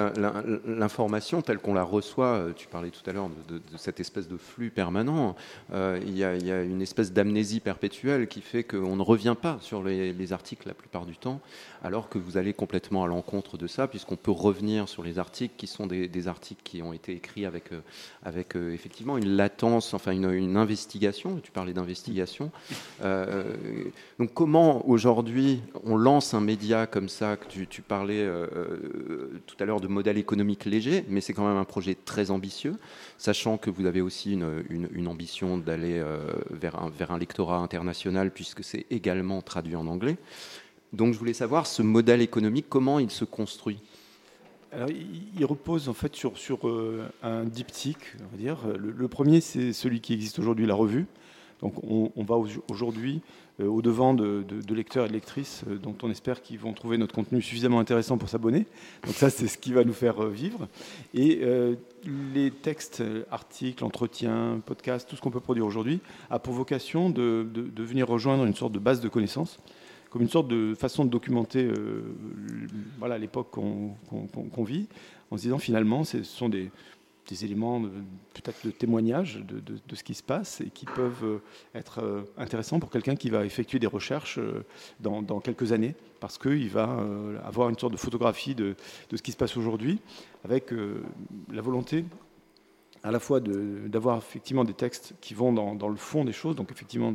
l'information telle qu'on la reçoit, euh, tu parlais tout à l'heure de, cette espèce de flux permanent, il, y a, une espèce d'amnésie perpétuelle qui fait qu'on ne revient pas sur les, articles la plupart du temps, alors que vous allez complètement à l'encontre de ça, puisqu'on peut revenir sur les articles qui sont des, articles qui ont été écrits avec, effectivement une latence, enfin une investigation, tu parlais d'investigation. donc comment aujourd'hui on lance un média comme ça, que tu, parlais euh, euh, tout à l'heure de modèle économique léger, mais c'est quand même un projet très ambitieux, sachant que vous avez aussi une, ambition d'aller euh, vers, un, lectorat international, puisque c'est également traduit en anglais. Donc je voulais savoir, ce modèle économique, comment il se construit? Il repose en fait sur, un diptyque, on va dire. Le, premier, c'est celui qui existe aujourd'hui, la revue. Donc, on, va aujourd'hui au devant de, lecteurs et de lectrices euh, dont on espère qu'ils vont trouver notre contenu suffisamment intéressant pour s'abonner. Donc ça, c'est ce qui va nous faire euh, vivre. Et les textes, articles, entretiens, podcasts, tout ce qu'on peut produire aujourd'hui a pour vocation de, venir rejoindre une sorte de base de connaissances comme une sorte de façon de documenter l'époque qu'on vit, en se disant finalement, ce sont des, des éléments peut-être de témoignage de, ce qui se passe et qui peuvent euh, être euh, intéressants pour quelqu'un qui va effectuer des recherches euh, dans, quelques années, parce qu'il va avoir une sorte de photographie de, ce qui se passe aujourd'hui, avec la volonté à la fois d'avoir effectivement des textes qui vont dans, le fond des choses, donc effectivement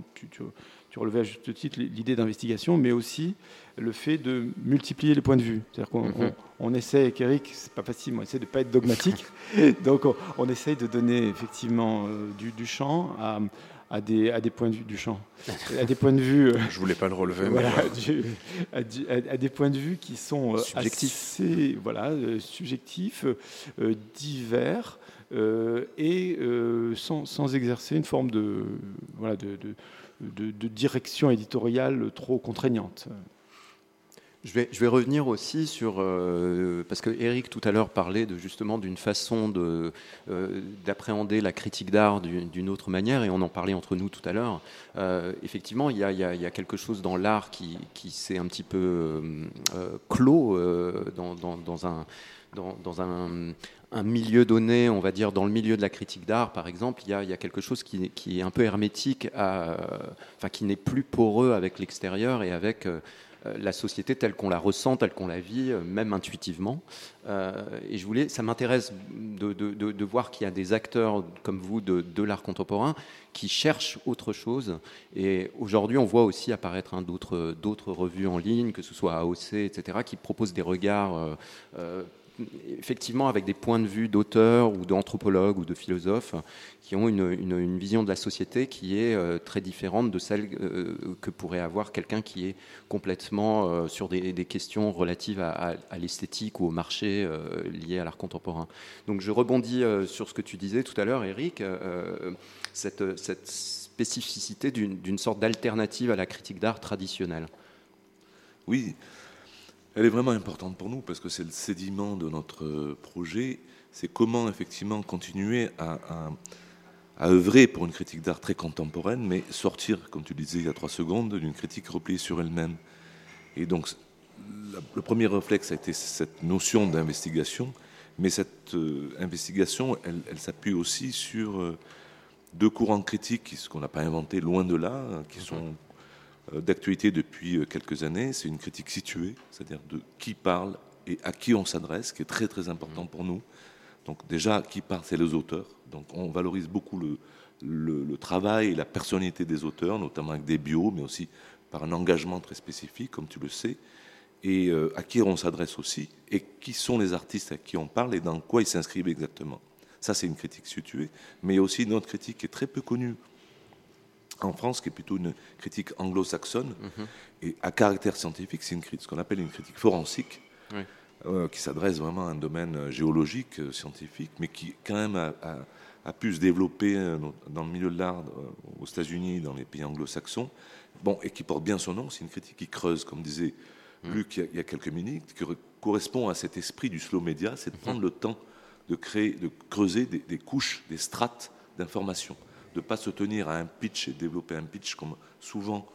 relevais à juste titre l'idée d'investigation, mais aussi le fait de multiplier les points de vue. C'est-à-dire qu'on mhm. on, essaie, avec Eric, c'est pas facile, on essaie de ne pas être dogmatique, donc on, on, essaie de donner effectivement euh, du, champ à, à, des, à des points de vue du champ, à des points de vue. Euh, Je voulais pas le relever. Voilà, à, des points de vue qui sont euh, subjectifs, voilà, subjectifs, divers. et sans, sans, exercer une forme de, voilà, de, de de, direction éditoriale trop contraignante. Je vais, revenir aussi sur euh, parce que Eric tout à l'heure parlait de justement d'une façon de euh, d'appréhender la critique d'art d'une autre manière et on en parlait entre nous tout à l'heure. Euh, effectivement, il y, a, quelque chose dans l'art qui, qui s'est un petit peu clos dans, dans un un milieu donné, on va dire dans le milieu de la critique d'art, par exemple, il y, a, quelque chose qui, est un peu hermétique, à, enfin qui n'est plus poreux avec l'extérieur et avec euh, la société telle qu'on la ressent, telle qu'on la vit, euh, même intuitivement. Euh, et je voulais, ça m'intéresse de, voir qu'il y a des acteurs comme vous de, l'art contemporain qui cherchent autre chose. Et aujourd'hui, on voit aussi apparaître hein, d'autres revues en ligne, que ce soit AOC, etc., qui proposent des regards effectivement avec des points de vue d'auteurs ou d'anthropologues ou de philosophes qui ont une, vision de la société qui est euh, très différente de celle euh, que pourrait avoir quelqu'un qui est complètement euh, sur des, questions relatives à, l'esthétique ou au marché lié à l'art contemporain. Donc je rebondis sur ce que tu disais tout à l'heure, Eric, cette, cette spécificité d'une sorte d'alternative à la critique d'art traditionnelle. Oui, elle est vraiment importante pour nous parce que c'est le sédiment de notre projet. C'est comment effectivement continuer à, à, œuvrer pour une critique d'art très contemporaine, mais sortir, comme tu disais il y a trois secondes, d'une critique repliée sur elle-même. Et donc, le premier réflexe a été cette notion d'investigation, mais cette euh, investigation, elle, s'appuie aussi sur euh, deux courants critiques, ce qu'on n'a pas inventé loin de là, qui sont euh, d'actualité depuis euh, quelques années. C'est une critique située, c'est-à-dire de qui parle et à qui on s'adresse, qui est très très important pour nous. Donc déjà, qui parle, c'est les auteurs. Donc on valorise beaucoup le, le, travail et la personnalité des auteurs, notamment avec des bios, mais aussi par un engagement très spécifique, comme tu le sais, et euh, à qui on s'adresse aussi, et qui sont les artistes à qui on parle et dans quoi ils s'inscrivent exactement. Ça, c'est une critique située, mais il y a aussi une autre critique qui est très peu connue en France, qui est plutôt une critique anglo-saxonne, mhm. et à caractère scientifique, c'est ce qu'on appelle une critique forensique, euh, qui s'adresse vraiment à un domaine euh, géologique, euh, scientifique, mais qui quand même a, pu se développer dans le milieu de l'art aux États-Unis, dans les pays anglo-saxons, bon, et qui porte bien son nom. C'est une critique qui creuse, comme disait mhm. Luc il y, a, quelques minutes, qui correspond à cet esprit du slow media, c'est de mhm. prendre le temps de créer, de creuser des, des couches, des strates d'informations de ne pas se tenir à un pitch et développer un pitch comme souvent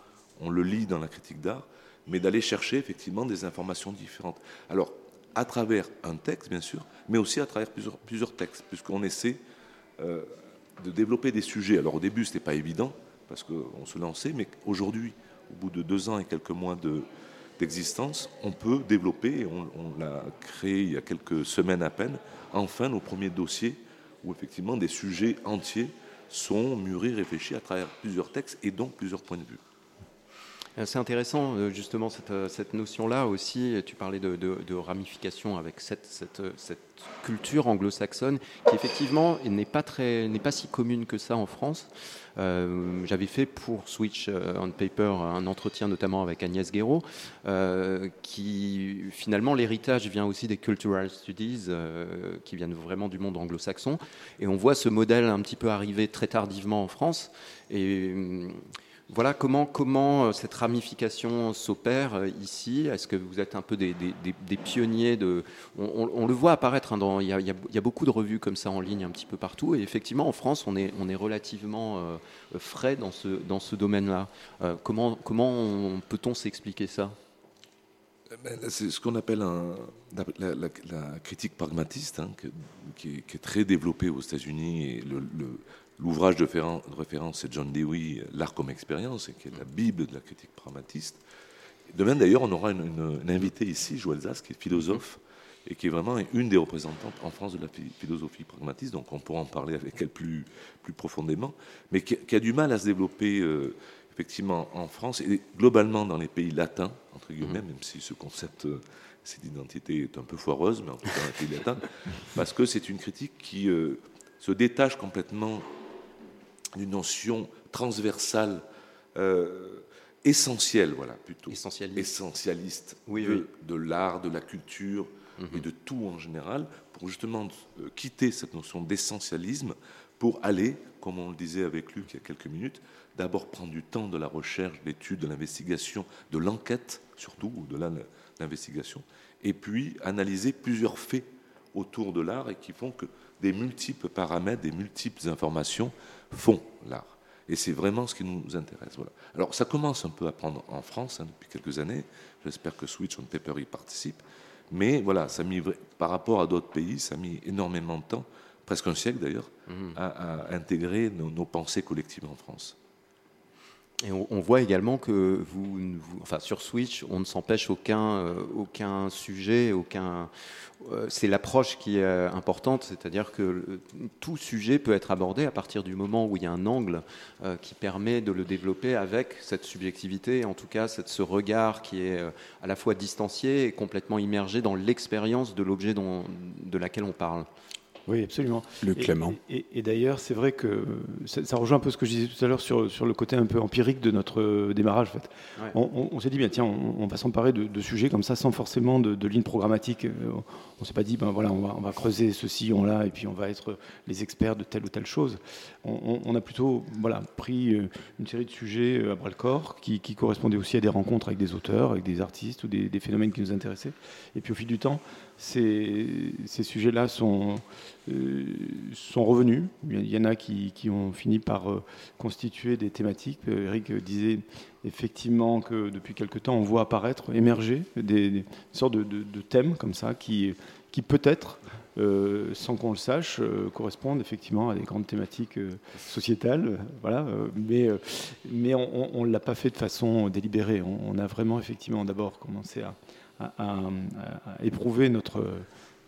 on le lit dans la critique d'art, mais d'aller chercher effectivement des informations différentes. Alors, à travers un texte, bien sûr, mais aussi à travers plusieurs, textes, puisqu'on essaie euh, de développer des sujets. Alors au début, ce n'était pas évident, parce qu'on se lançait, mais aujourd'hui, au bout de deux ans et quelques mois d'existence, on peut développer, et on, on l'a créé il y a quelques semaines à peine, enfin nos premiers dossiers où effectivement des sujets entiers sont mûris, réfléchis à travers plusieurs textes et donc plusieurs points de vue. Euh, c'est intéressant, euh, justement, cette, euh, cette notion-là aussi. Tu parlais de, de, ramification avec cette, cette, cette culture anglo-saxonne qui, effectivement, n'est pas, pas si commune que ça en France. j'avais fait pour Switch on Paper un entretien notamment avec Agnès Guéraud, qui finalement l'héritage vient aussi des cultural studies, qui viennent vraiment du monde anglo-saxon, et on voit ce modèle un petit peu arriver très tardivement en France. Et voilà comment, euh, cette ramification s'opère euh, ici. Est-ce que vous êtes un peu des, pionniers de... On, le voit apparaître, hein, il, y a, beaucoup de revues comme ça en ligne un petit peu partout. Et effectivement, en France, on est, relativement euh, frais dans ce, domaine-là. comment peut-on s'expliquer ça? Eh ben, c'est ce qu'on appelle la, critique pragmatiste, hein, qui, est, très développée aux États-Unis. L'ouvrage de référence, c'est John Dewey, L'art comme expérience, qui est la Bible de la critique pragmatiste. Demain, d'ailleurs, on aura une, invitée ici, Joël Zas, qui est philosophe et qui est vraiment une des représentantes en France de la philosophie pragmatiste, donc on pourra en parler avec elle plus, plus profondément, mais qui, a du mal à se développer euh, effectivement en France et globalement dans les pays latins, entre guillemets, mmh. même si ce concept, euh, cette identité est un peu foireuse, mais en tout cas dans les pays latins, parce que c'est une critique qui euh, se détache complètement d'une notion transversale euh, essentielle, voilà, plutôt. Essentialiste. Essentialiste de, l'art, de la culture et mhm. de tout en général, pour justement euh, quitter cette notion d'essentialisme pour aller, comme on le disait avec Luc il y a quelques minutes, d'abord prendre du temps de la recherche, de l'étude, de l'investigation, de l'enquête surtout, ou de l'investigation, et puis analyser plusieurs faits autour de l'art et qui font que des multiples paramètres, des multiples informations font l'art. Et c'est vraiment ce qui nous intéresse. Voilà. Alors ça commence un peu à prendre en France hein, depuis quelques années. J'espère que Switch on Paper y participe. Mais voilà, ça mis, par rapport à d'autres pays, ça a mis énormément de temps, presque un siècle d'ailleurs, mhm. à, intégrer nos, pensées collectives en France. Et on, voit également que enfin sur Switch, on ne s'empêche aucun, euh, sujet, aucun, euh, c'est l'approche qui est euh, importante, c'est-à-dire que tout sujet peut être abordé à partir du moment où il y a un angle qui permet de le développer avec cette subjectivité, en tout cas ce regard qui est à la fois distancié et complètement immergé dans l'expérience de l'objet de laquelle on parle. Oui, absolument. Le Clément. Et, d'ailleurs, c'est vrai que ça, rejoint un peu ce que je disais tout à l'heure sur, sur le côté un peu empirique de notre démarrage. En fait. On, s'est dit, bien, tiens, on, va s'emparer de, sujets comme ça sans forcément de, de lignes programmatiques. On s'est pas dit, ben voilà, on va, on va creuser ceci, on là, et puis on va être les experts de telle ou telle chose. On, a plutôt voilà, pris euh, une série de sujets euh, à bras le corps qui, qui, correspondaient aussi à des rencontres avec des auteurs, avec des artistes ou des, des phénomènes qui nous intéressaient. Et puis au fil du temps, ces, sujets-là sont, euh, sont revenus. Il y en a qui, qui ont fini par constituer des thématiques. Eric disait effectivement que depuis quelque temps, on voit apparaître, émerger des, sortes de, thèmes comme ça qui, qui peut-être, euh, sans qu'on le sache, euh, correspondent effectivement à des grandes thématiques euh, sociétales. voilà, mais mais on ne l'a pas fait de façon délibérée. On, a vraiment effectivement d'abord commencé à, à, éprouver notre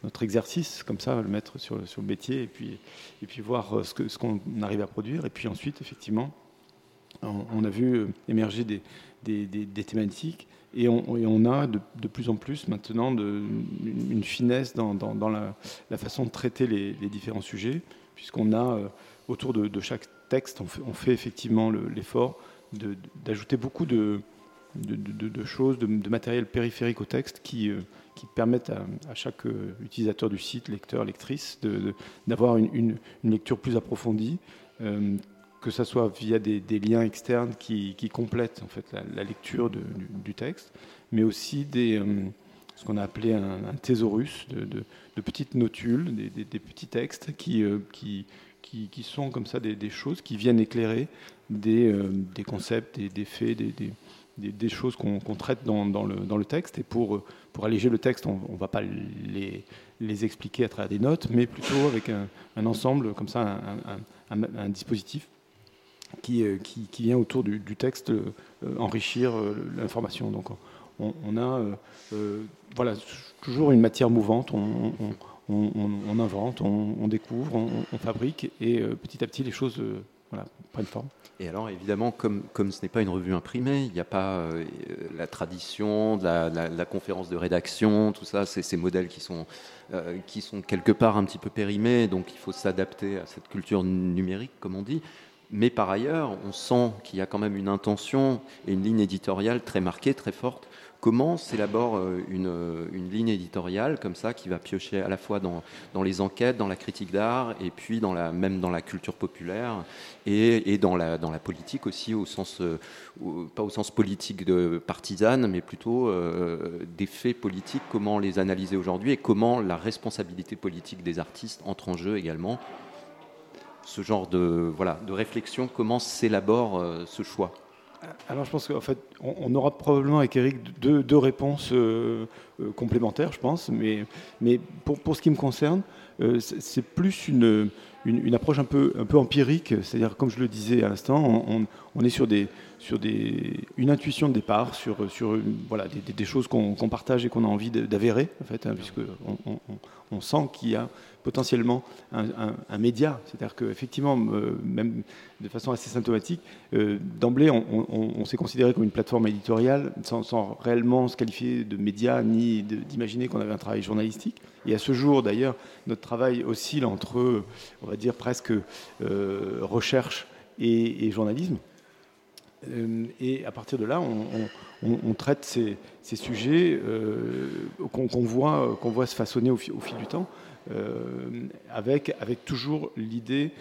notre exercice comme ça, le mettre sur, sur le métier et puis, et puis voir ce qu'on ce qu'on arrive à produire. Et puis ensuite, effectivement, on, a vu euh, émerger des, thématiques et on, a de, plus en plus maintenant une finesse dans, la, façon de traiter les, différents sujets, puisqu'on a euh, autour de, chaque texte, on fait, effectivement l'effort d'ajouter beaucoup de, choses, de, matériel périphérique au texte qui, euh, permettent à, chaque utilisateur du site, lecteur, lectrice, d'avoir une, lecture plus approfondie, que ce soit via des, liens externes qui, complètent en fait la, lecture du, texte, mais aussi des, euh, ce qu'on a appelé un, thésaurus de, petites notules, des, petits textes qui, euh, qui, qui, sont comme ça des, choses qui viennent éclairer des, concepts, des faits, des, des, choses qu'on traite dans, le, texte. Et pour, alléger le texte, on ne va pas les, expliquer à travers des notes, mais plutôt avec un, ensemble, comme ça, un, dispositif qui, qui, vient autour du, texte enrichir l'information. Donc on, a voilà, toujours une matière mouvante. On invente, on, découvre, on, fabrique, et petit à petit, les choses voilà, prennent forme. Et alors, évidemment, comme, comme ce n'est pas une revue imprimée, il n'y a pas euh, la tradition, la, conférence de rédaction, tout ça, c'est ces modèles qui sont, euh, qui sont quelque part un petit peu périmés, donc il faut s'adapter à cette culture numérique, comme on dit. Mais par ailleurs, on sent qu'il y a quand même une intention et une ligne éditoriale très marquée, très forte, Comment s'élabore euh, euh, une, ligne éditoriale comme ça qui va piocher à la fois dans, les enquêtes, dans la critique d'art et puis même dans la culture populaire et, dans, la, politique aussi, euh, pas au sens politique de partisane, mais plutôt des faits politiques, comment les analyser aujourd'hui et comment la responsabilité politique des artistes entre en jeu également. Ce genre de, voilà, de réflexion, comment s'élabore ce choix alors je pense qu'en fait, on, aura probablement avec Eric deux, réponses euh, euh, complémentaires, je pense. Mais, mais pour, pour, ce qui me concerne, euh, c'est plus une, une, approche un peu, un peu empirique. C'est-à-dire, comme je le disais à l'instant, on, on, est sur, des, sur des, une intuition de départ, sur, sur voilà, des, des choses qu'on partage et qu'on a envie d'avérer, en fait, hein, puisque on, on sent qu'il y a potentiellement un, média. C'est-à-dire qu'effectivement, euh, même de façon assez symptomatique, euh, d'emblée, on, s'est considéré comme une plateforme éditoriale sans, réellement se qualifier de média ni d'imaginer qu'on avait un travail journalistique. Et à ce jour, d'ailleurs, notre travail oscille entre, on va dire, presque euh, recherche et, journalisme. et à partir de là, on, traite ces, sujets qu'on voit, se façonner au fil du temps. Euh, avec, avec toujours l'idée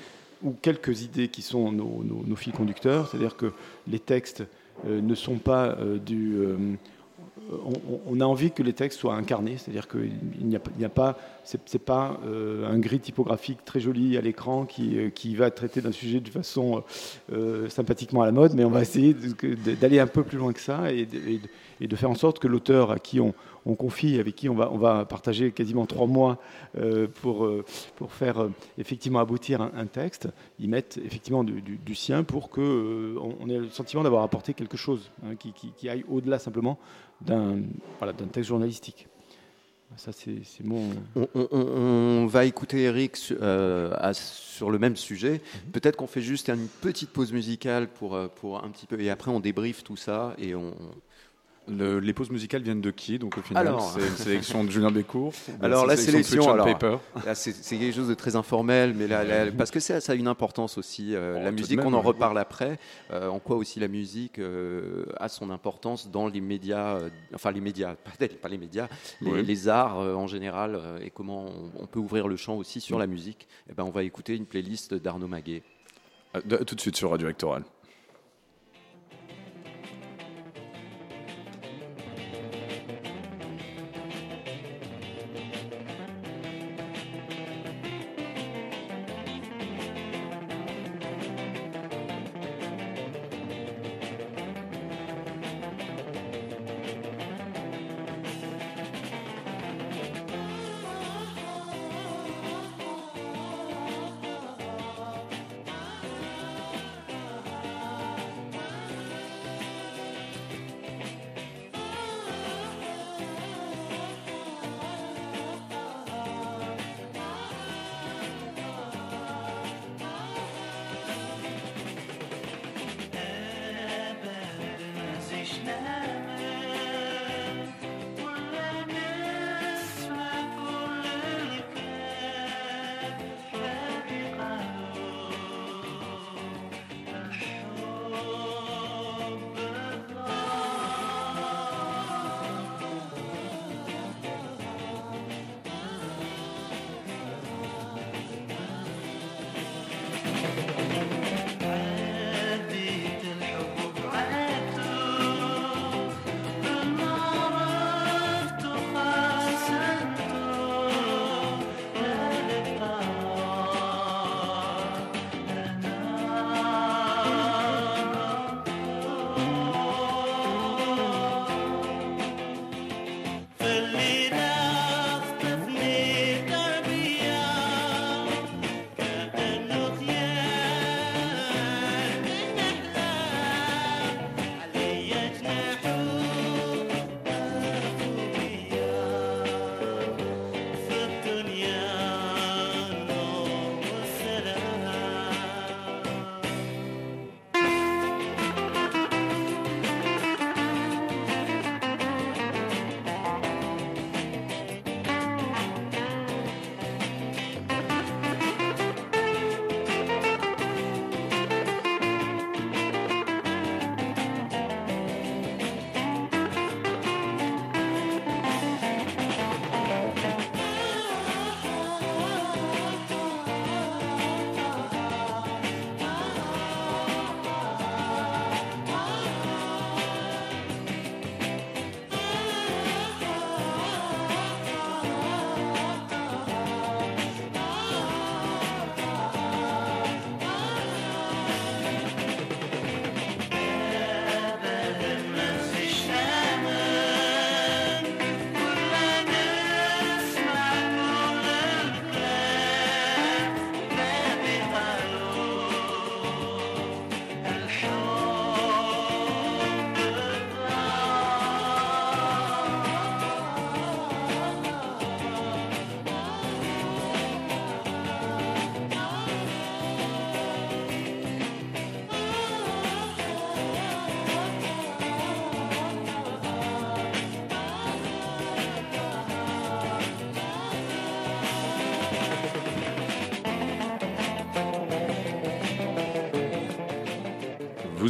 ou quelques idées qui sont nos, nos, fils conducteurs, c'est-à-dire que les textes euh, ne sont pas euh, du on, a envie que les textes soient incarnés, c'est-à-dire qu'il n'y a, a, pas, c'est, pas un gris typographique très joli à l'écran qui, qui va traiter d'un sujet de façon sympathiquement à la mode, mais on va essayer d'aller un peu plus loin que ça et, de faire en sorte que l'auteur à qui on, on confie, avec qui on va, on va partager quasiment trois mois euh, pour, euh, pour faire euh, effectivement aboutir un, texte, ils mettent effectivement du, sien pour qu'on on ait le sentiment d'avoir apporté quelque chose hein, qui, aille au-delà simplement d'un voilà, texte journalistique. Ça, c'est mon. On, va écouter Eric sur le même sujet. Mhm. Peut-être qu'on fait juste une petite pause musicale pour, pour un petit peu. Et après, on débriefe tout ça et on, les pauses musicales viennent de qui Donc au final, c'est une sélection de Julien Bécourt. Alors la sélection, alors, c'est quelque chose de très informel, mais là, parce que ça, ça, a une importance aussi. Euh, la musique, on en reparle après. Euh, en quoi aussi la musique euh, a son importance dans les médias, enfin les médias, peut-être pas les médias, les, arts en général, et comment on, peut ouvrir le champ aussi sur la musique. Et eh ben, on va écouter une playlist d'Arnaud Maguet. tout de suite sur Radio Rectoral.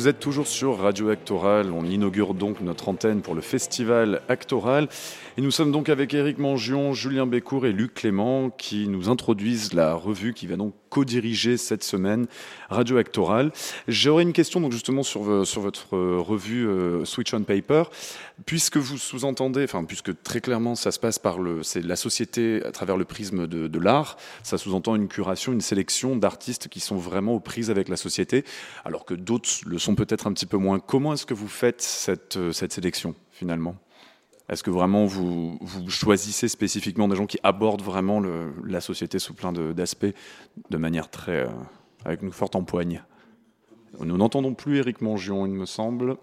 Vous êtes toujours sur Radio Actoral. On inaugure donc notre antenne pour le festival Actoral. Et nous sommes donc avec Éric Mangion, Julien Bécourt et Luc Clément qui nous introduisent la revue qui va donc co-diriger cette semaine Radio Actoral. J'aurais une question donc justement sur, sur votre revue euh, Switch on Paper. Puisque vous sous-entendez, enfin puisque très clairement ça se passe par le, c'est la société à travers le prisme de, de l'art, ça sous-entend une curation, une sélection d'artistes qui sont vraiment aux prises avec la société, alors que d'autres le sont peut-être un petit peu moins. Comment est-ce que vous faites cette, cette sélection finalement? Est-ce que vraiment vous, vous, choisissez spécifiquement des gens qui abordent vraiment le, la société sous plein d'aspects de, manière très. Euh, avec une forte empoigne? Nous n'entendons plus Éric Mangion, il me semble.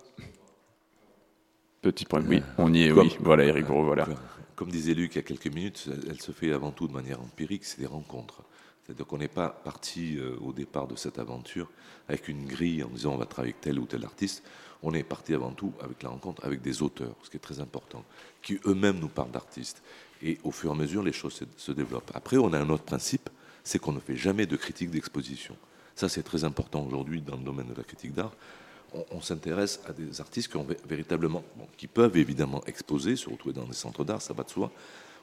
Petit point. Oui, on y est, oui. Voilà, Éric voilà. Comme disait Luc il y a quelques minutes, elle se fait avant tout de manière empirique, c'est des rencontres. C'est-à-dire qu'on n'est pas parti euh, au départ de cette aventure avec une grille en disant on va travailler avec tel ou tel artiste. On est parti avant tout avec la rencontre avec des auteurs, ce qui est très important, qui eux-mêmes nous parlent d'artistes. Et au fur et à mesure, les choses se, développent. Après, on a un autre principe, c'est qu'on ne fait jamais de critique d'exposition. Ça, c'est très important aujourd'hui dans le domaine de la critique d'art. On, s'intéresse à des artistes qui ont véritablement, peuvent évidemment exposer, se retrouver dans des centres d'art, ça va de soi,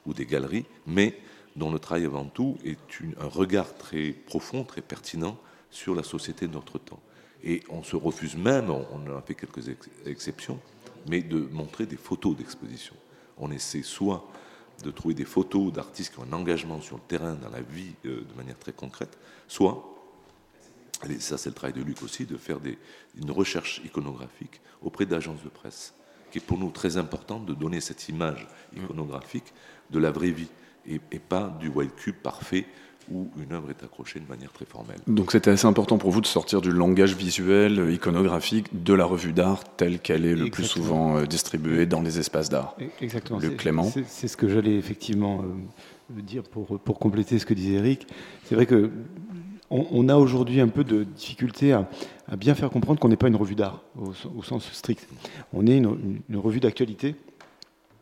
ou des galeries, mais dont le travail avant tout est un regard très profond, très pertinent sur la société de notre temps. Et on se refuse même, on a fait quelques exceptions, mais de montrer des photos d'exposition. On essaie soit de trouver des photos d'artistes qui ont un engagement sur le terrain, dans la vie, euh, de manière très concrète, soit, et ça c'est le travail de Luc aussi, de faire des, une recherche iconographique auprès d'agences de presse, qui est pour nous très important de donner cette image iconographique de la vraie vie et, pas du white cube parfait où une œuvre est accrochée de manière très formelle. Donc c'était assez important pour vous de sortir du langage visuel, euh, iconographique de la revue d'art telle qu'elle est le plus souvent euh, distribuée dans les espaces d'art. Exactement. Le Clément. C'est ce que j'allais effectivement euh, dire pour, pour compléter ce que disait Eric. C'est vrai que on, a aujourd'hui un peu de difficulté à, bien faire comprendre qu'on n'est pas une revue d'art au, sens strict. On est une, une revue d'actualité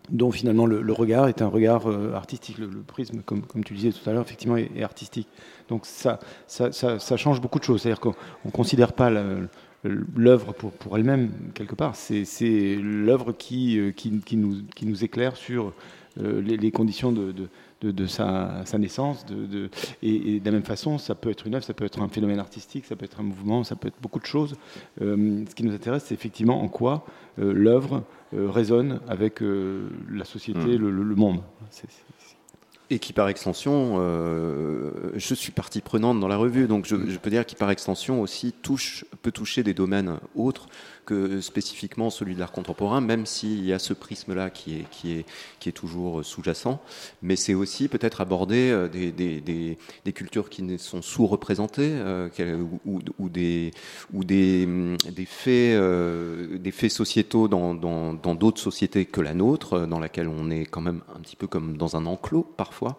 dont finalement le, regard est un regard euh, artistique. Le, prisme, comme, tu disais tout à l'heure, effectivement, est, artistique. Donc ça ça, change beaucoup de choses. C'est-à-dire qu'on ne considère pas l'œuvre pour, elle-même, quelque part. C'est l'œuvre qui, euh, qui, qui, nous, qui nous éclaire sur euh, les, conditions de, de, sa, sa, naissance. Et, de la même façon, ça peut être une œuvre, ça peut être un phénomène artistique, ça peut être un mouvement, ça peut être beaucoup de choses. ce qui nous intéresse, c'est effectivement en quoi l'œuvre résonne avec euh, la société, hmm. le, monde. Et qui, par extension, euh, je suis partie prenante dans la revue, donc je, je peux dire qu'il, par extension, aussi touche, peut toucher des domaines autres que spécifiquement celui de l'art contemporain, même s'il y a ce prisme-là qui est, toujours sous-jacent. Mais c'est aussi peut-être aborder euh, des, cultures qui sont sous-représentées euh, ou, faits, euh, des faits sociétaux dans d'autres sociétés que la nôtre, dans laquelle on est quand même un petit peu comme dans un enclos parfois.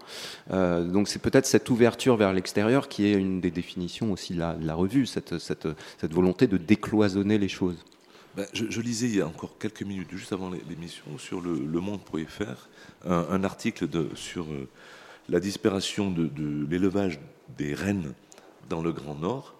donc c'est peut-être cette ouverture vers l'extérieur qui est une des définitions aussi de la, revue, cette volonté de décloisonner les choses. Ben, je, lisais il y a encore quelques minutes, juste avant l'émission, sur le, le Monde.fr, un, un article de, sur euh, la disparition de, l'élevage des rennes dans le Grand Nord,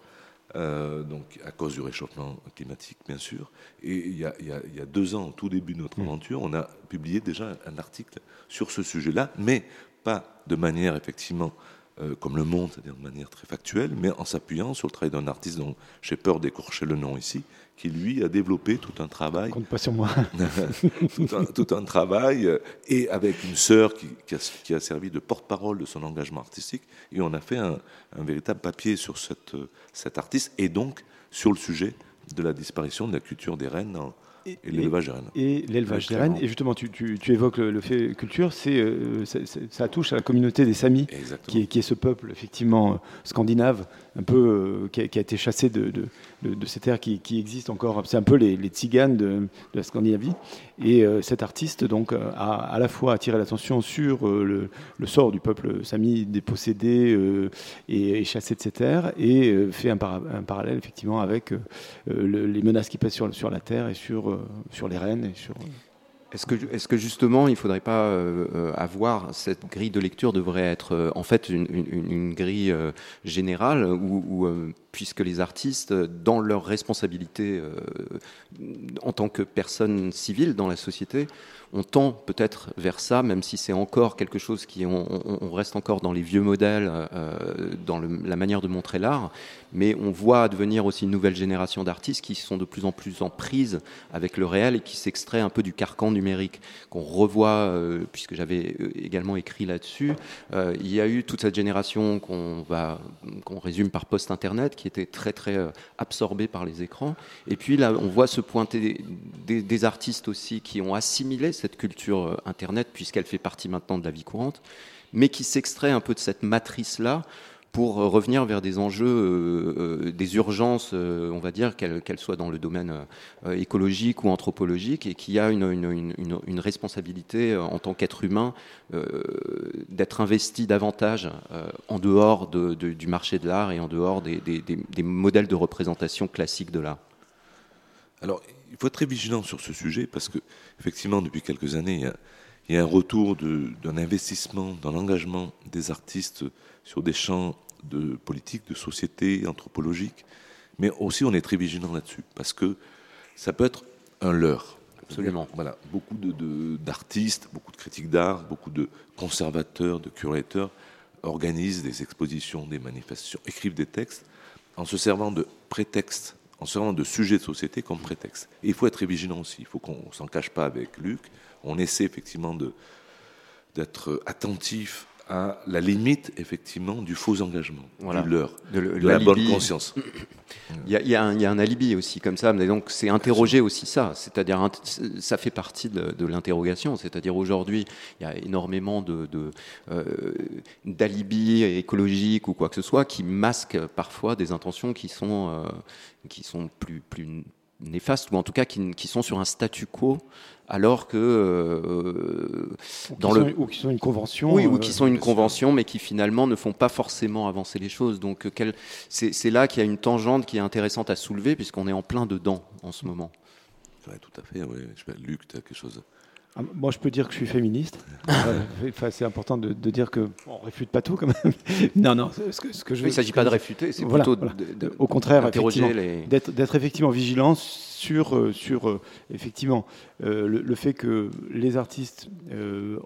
euh, donc à cause du réchauffement climatique, bien sûr. Et il y, a, il, y a, deux ans, au tout début de notre mmh. aventure, on a publié déjà un article sur ce sujet-là, mais pas de manière effectivement euh, comme Le Monde, c'est-à-dire de manière très factuelle, mais en s'appuyant sur le travail d'un artiste dont j'ai peur d'écorcher le nom ici, qui lui a développé tout un travail. Compte pas sur moi. tout, un, travail, euh, et avec une sœur qui, a, servi de porte-parole de son engagement artistique, et on a fait un, véritable papier sur cette, cet artiste, et donc sur le sujet de la disparition de la culture des rennes et, l'élevage des rennes. Et l'élevage des rennes. Et justement, tu, évoques le, fait culture, c'est, euh, ça touche à la communauté des Samis, qui est, qui est, ce peuple effectivement euh, scandinave, un peu qui, a, été chassé de, de, ces terres qui, qui existent encore. C'est un peu les, les tziganes de, la Scandinavie. Et euh, cet artiste donc a à la fois attiré l'attention sur le, le, sort du peuple sami dépossédé et, et, chassé de ces terres, et fait un, un, parallèle effectivement avec les menaces qui pèsent sur, sur la terre et sur, sur les rennes et sur Est-ce que, justement, il ne faudrait pas euh, avoir cette grille de lecture devrait être euh, en fait une, grille euh, générale où, puisque les artistes, dans leur responsabilité en tant que personnes civiles dans la société, on tend peut-être vers ça, même si c'est encore quelque chose qui on, reste encore dans les vieux modèles, dans la manière de montrer l'art, mais on voit advenir aussi une nouvelle génération d'artistes qui sont de plus en plus en prise avec le réel et qui s'extraient un peu du carcan qu'on revoit, euh, puisque j'avais euh, également écrit là-dessus. Euh, il y a eu toute cette génération qu'on va, qu'on résume par post-internet, qui était très très absorbée par les écrans. Et puis là, on voit se pointer des, des artistes aussi qui ont assimilé cette culture internet, puisqu'elle fait partie maintenant de la vie courante, mais qui s'extrait un peu de cette matrice-là pour euh, revenir vers des enjeux, euh, euh, des urgences, on va dire, qu'elles soient dans le domaine écologique ou anthropologique, et qui a une, responsabilité en tant qu'être humain d'être investi davantage en dehors du marché de l'art et en dehors des, modèles de représentation classiques de l'art. Alors, il faut être très vigilant sur ce sujet parce que, effectivement, depuis quelques années, il y a, il y a un retour d'un investissement dans l'engagement des artistes sur des champs de politique, de société, anthropologique. Mais aussi, on est très vigilant là-dessus, parce que ça peut être un leurre. Absolument. Voilà, beaucoup d'artistes, de, beaucoup de critiques d'art, beaucoup de conservateurs, de curateurs organisent des expositions, des manifestations, écrivent des textes en se servant de prétextes, en se servant de sujets de société comme prétexte. Et il faut être très vigilant aussi. Il faut qu'on s'en cache pas avec Luc. On essaie effectivement d'être attentif à la limite, effectivement, du faux engagement, du leurre, de, la bonne conscience. Il y, a, un, alibi aussi comme ça, mais donc c'est interroger aussi ça, c'est-à-dire ça fait partie de, l'interrogation, c'est-à-dire aujourd'hui il y a énormément de, euh, d'alibis écologiques ou quoi que ce soit qui masquent parfois des intentions qui sont, euh, qui sont plus, plus néfastes ou en tout cas qui, qui sont sur un statu quo alors que euh, dans le ou qui sont une convention oui ou qui sont une euh, convention mais qui finalement ne font pas forcément avancer les choses. Donc euh, c'est là qu'il y a une tangente qui est intéressante à soulever puisqu'on est en plein dedans en ce moment. Oui, tout à fait oui. Luc tu as quelque chose ah, moi, je peux dire que je suis féministe. c'est important de, dire que on réfute pas tout quand même. non, non. Ce que, ce que je il ne s'agit pas de réfuter, c'est plutôt De, au contraire, d'être effectivement vigilant sur, euh, sur euh, effectivement euh, le, fait que les artistes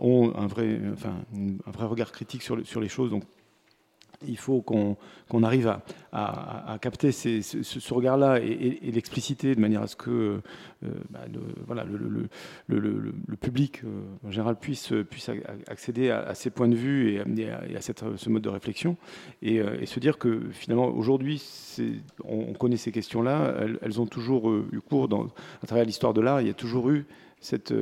ont un vrai, enfin, un vrai regard critique sur, sur les choses. Donc, il faut qu'on arrive à, capter ce, regard-là et, l'expliciter de manière à ce que bah, le, voilà, le, public en général puisse, puisse accéder à, ces points de vue et, à, cette, ce mode de réflexion. Et, se dire que finalement aujourd'hui on, connaît ces questions-là, elles, ont toujours eu cours dans, à travers l'histoire de l'art, il y a toujours eu cette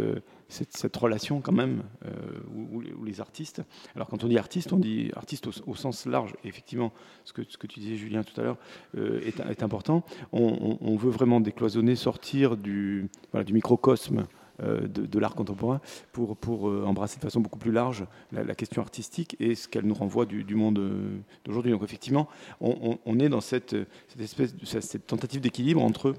cette, relation quand même euh, où, les artistes, alors quand on dit artiste, on dit artiste au, sens large, effectivement, ce que, tu disais Julien tout à l'heure euh, est, important, on, veut vraiment décloisonner, sortir du, microcosme euh, de, l'art contemporain pour, embrasser de façon beaucoup plus large la, question artistique et ce qu'elle nous renvoie du, monde d'aujourd'hui. Donc effectivement, on, est dans cette, cette espèce cette tentative d'équilibre entre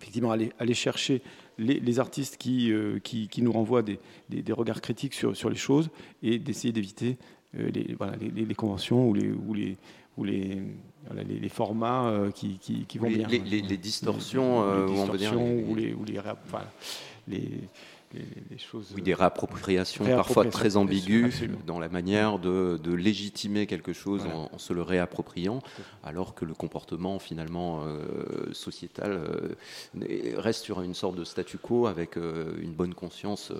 effectivement aller chercher les, artistes qui, euh, qui, qui, nous renvoient des, des, regards critiques sur, sur, les choses et d'essayer d'éviter euh, les, voilà, les, conventions ou les, ou les, ou les, les, formats euh, qui, qui, vont bien. Les, distorsions, ou les, ou les, les, choses. Oui, des réappropriations, parfois très ambiguës dans la manière de, légitimer quelque chose en, se le réappropriant, alors que le comportement finalement euh, sociétal euh, reste sur une sorte de statu quo avec euh, une bonne conscience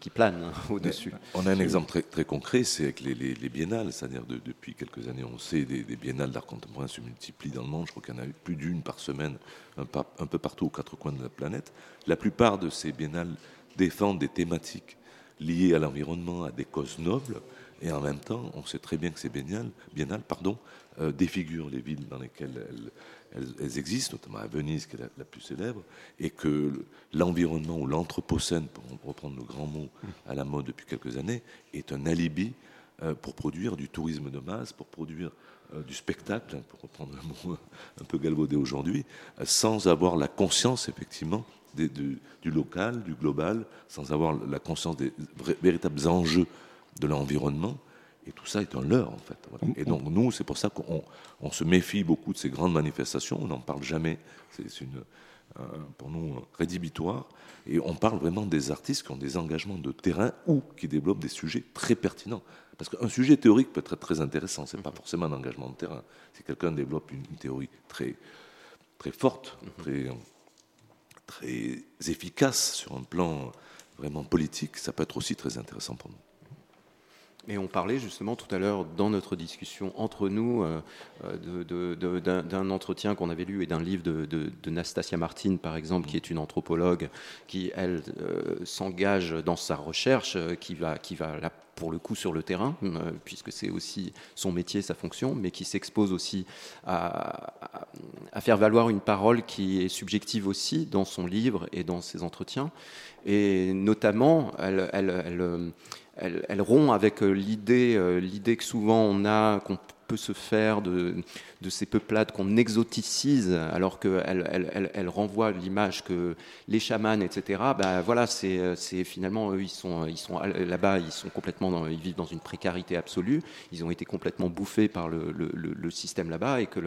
qui plane hein, au-dessus. On a un exemple très, très concret, c'est avec les, biennales, c'est-à-dire depuis quelques années, on sait des, des biennales d'art contemporain se multiplient dans le monde, je crois qu'il y en a eu plus d'une par semaine, un, un peu partout aux quatre coins de la planète. La plupart de ces biennales défendent des thématiques liées à l'environnement, à des causes nobles, et en même temps, on sait très bien que ces biennales, biennales pardon, euh, défigurent les villes dans lesquelles elles, existent, notamment à Venise, qui est la, plus célèbre, et que l'environnement ou l'anthropocène, pour reprendre le grand mot à la mode depuis quelques années, est un alibi euh, pour produire du tourisme de masse, pour produire euh, du spectacle, hein, pour reprendre un mot un peu galvaudé aujourd'hui, sans avoir la conscience, effectivement, du, local, du global, sans avoir la conscience des véritables enjeux de l'environnement. Et tout ça est un leurre, en fait. Et donc, nous, c'est pour ça qu'on se méfie beaucoup de ces grandes manifestations. On n'en parle jamais. C'est une, pour nous, rédhibitoire. Et on parle vraiment des artistes qui ont des engagements de terrain ou qui développent des sujets très pertinents. Parce qu'un sujet théorique peut être très intéressant, ce n'est pas forcément un engagement de terrain. Si quelqu'un développe une, théorie très, très forte, mhm. très, très efficace sur un plan vraiment politique, ça peut être aussi très intéressant pour nous. Et on parlait justement tout à l'heure dans notre discussion entre nous euh, euh, d'un entretien qu'on avait lu et d'un livre de, Nastasia Martin, par exemple, qui est une anthropologue qui, elle, euh, s'engage dans sa recherche, qui va, qui va là, pour le coup sur le terrain, puisque c'est aussi son métier, sa fonction, mais qui s'expose aussi à, faire valoir une parole qui est subjective aussi dans son livre et dans ses entretiens. Et notamment, elle elle, rompt avec euh, l'idée, euh, l'idée que souvent on a, qu'on peut se faire de, ces peuplades qu'on exoticise, alors qu'elle elle, elle, renvoie l'image que les chamans, etc., ben voilà, c'est finalement, eux, ils sont, ils sont là-bas, ils sont complètement, ils vivent dans une précarité absolue, ils ont été complètement bouffés par le, système là-bas, et que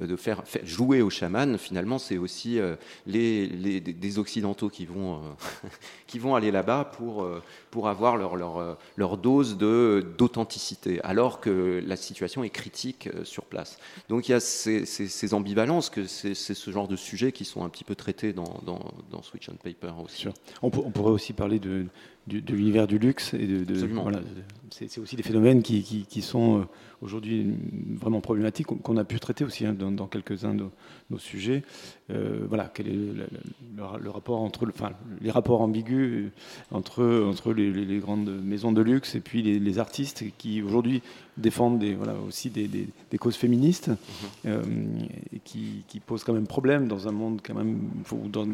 de faire, jouer aux chamans, finalement, c'est aussi euh, les, les, des Occidentaux qui vont, euh, qui vont aller là-bas pour, euh, pour avoir leur, leur, leur dose d'authenticité, alors que la situation est critique sur place. Donc, il y a ces, ambivalences, que c'est ce genre de sujets qui sont un petit peu traités dans, Switch on Paper aussi. On, pourrait aussi parler de, l'univers du luxe et de, voilà, c'est aussi des phénomènes qui, sont euh, aujourd'hui vraiment problématiques qu'on a pu traiter aussi hein, dans, quelques-uns de nos sujets. Euh, voilà, quel est le, rapport entre, enfin, les rapports ambigus euh, entre entre les, grandes maisons de luxe et puis les, artistes qui aujourd'hui défendent des, voilà, aussi des, causes féministes mm-hmm. et qui, posent quand même problème dans un monde quand même dans,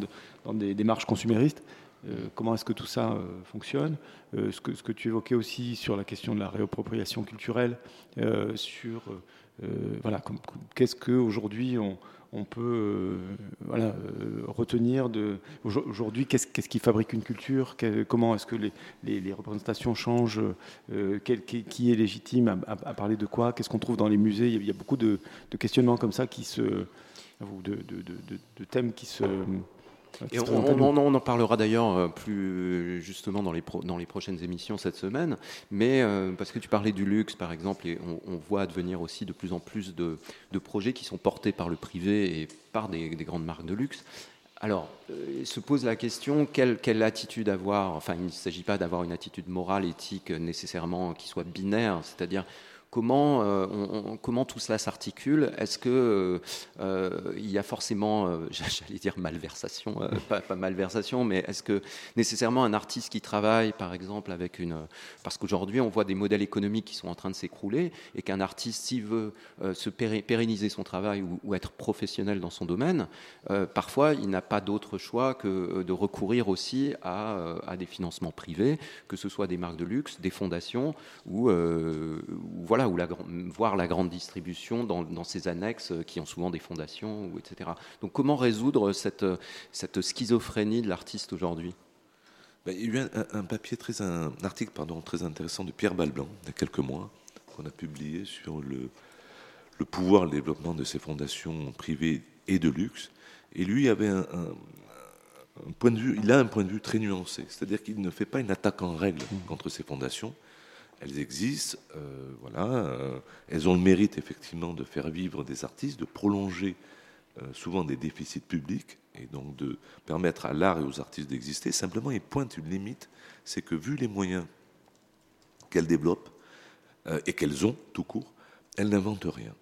dans des démarches consuméristes. Euh, comment est-ce que tout ça euh, fonctionne? Euh, ce que, ce, que, tu évoquais aussi sur la question de la réappropriation culturelle, sur voilà, qu'est-ce qu'aujourd'hui on, on peut voilà, retenir de aujourd'hui qu'est-ce, qu'est-ce qui fabrique une culture, comment est-ce que les, les, représentations changent, qui est légitime? À, parler de quoi, qu'est-ce qu'on trouve dans les musées, il y a, beaucoup de, questionnements comme ça qui se, ou de, de thèmes qui se on, en parlera d'ailleurs euh, plus justement dans les, dans les prochaines émissions cette semaine, mais euh, parce que tu parlais du luxe par exemple, et on, voit advenir aussi de plus en plus de, projets qui sont portés par le privé et par des, grandes marques de luxe. Alors, euh, se pose la question, quelle, quelle attitude avoir Enfin, il ne s'agit pas d'avoir une attitude morale, éthique nécessairement qui soit binaire, c'est-à-dire Comment, euh, comment tout cela s'articule. Est-ce qu'il euh, euh, y a forcément, j'allais dire malversation, pas, malversation, mais est-ce que nécessairement un artiste qui travaille, par exemple, avec une... Parce qu'aujourd'hui, on voit des modèles économiques qui sont en train de s'écrouler, et qu'un artiste, s'il veut se pérenniser son travail ou, être professionnel dans son domaine, parfois, il n'a pas d'autre choix que de recourir aussi à, à, des financements privés, que ce soit des marques de luxe, des fondations, ou, ou voilà ou la, voir la grande distribution dans, ces annexes qui ont souvent des fondations, ou etc. Donc comment résoudre cette, cette schizophrénie de l'artiste aujourd'hui? Ben, Il y a eu un, papier, très, un article pardon, très intéressant de Pierre Balblanc, il y a quelques mois, qu'on a publié sur le, le pouvoir, le développement de ces fondations privées et de luxe. Et lui avait un, point de vue, il a un point de vue très nuancé, c'est-à-dire qu'il ne fait pas une attaque en règle mmh. contre ces fondations, elles existent, euh, voilà, euh, elles ont le mérite effectivement de faire vivre des artistes, de prolonger euh, souvent des déficits publics et donc de permettre à l'art et aux artistes d'exister. Simplement, il pointe une limite, c'est que vu les moyens qu'elles développent et qu'elles ont tout court, elles n'inventent rien.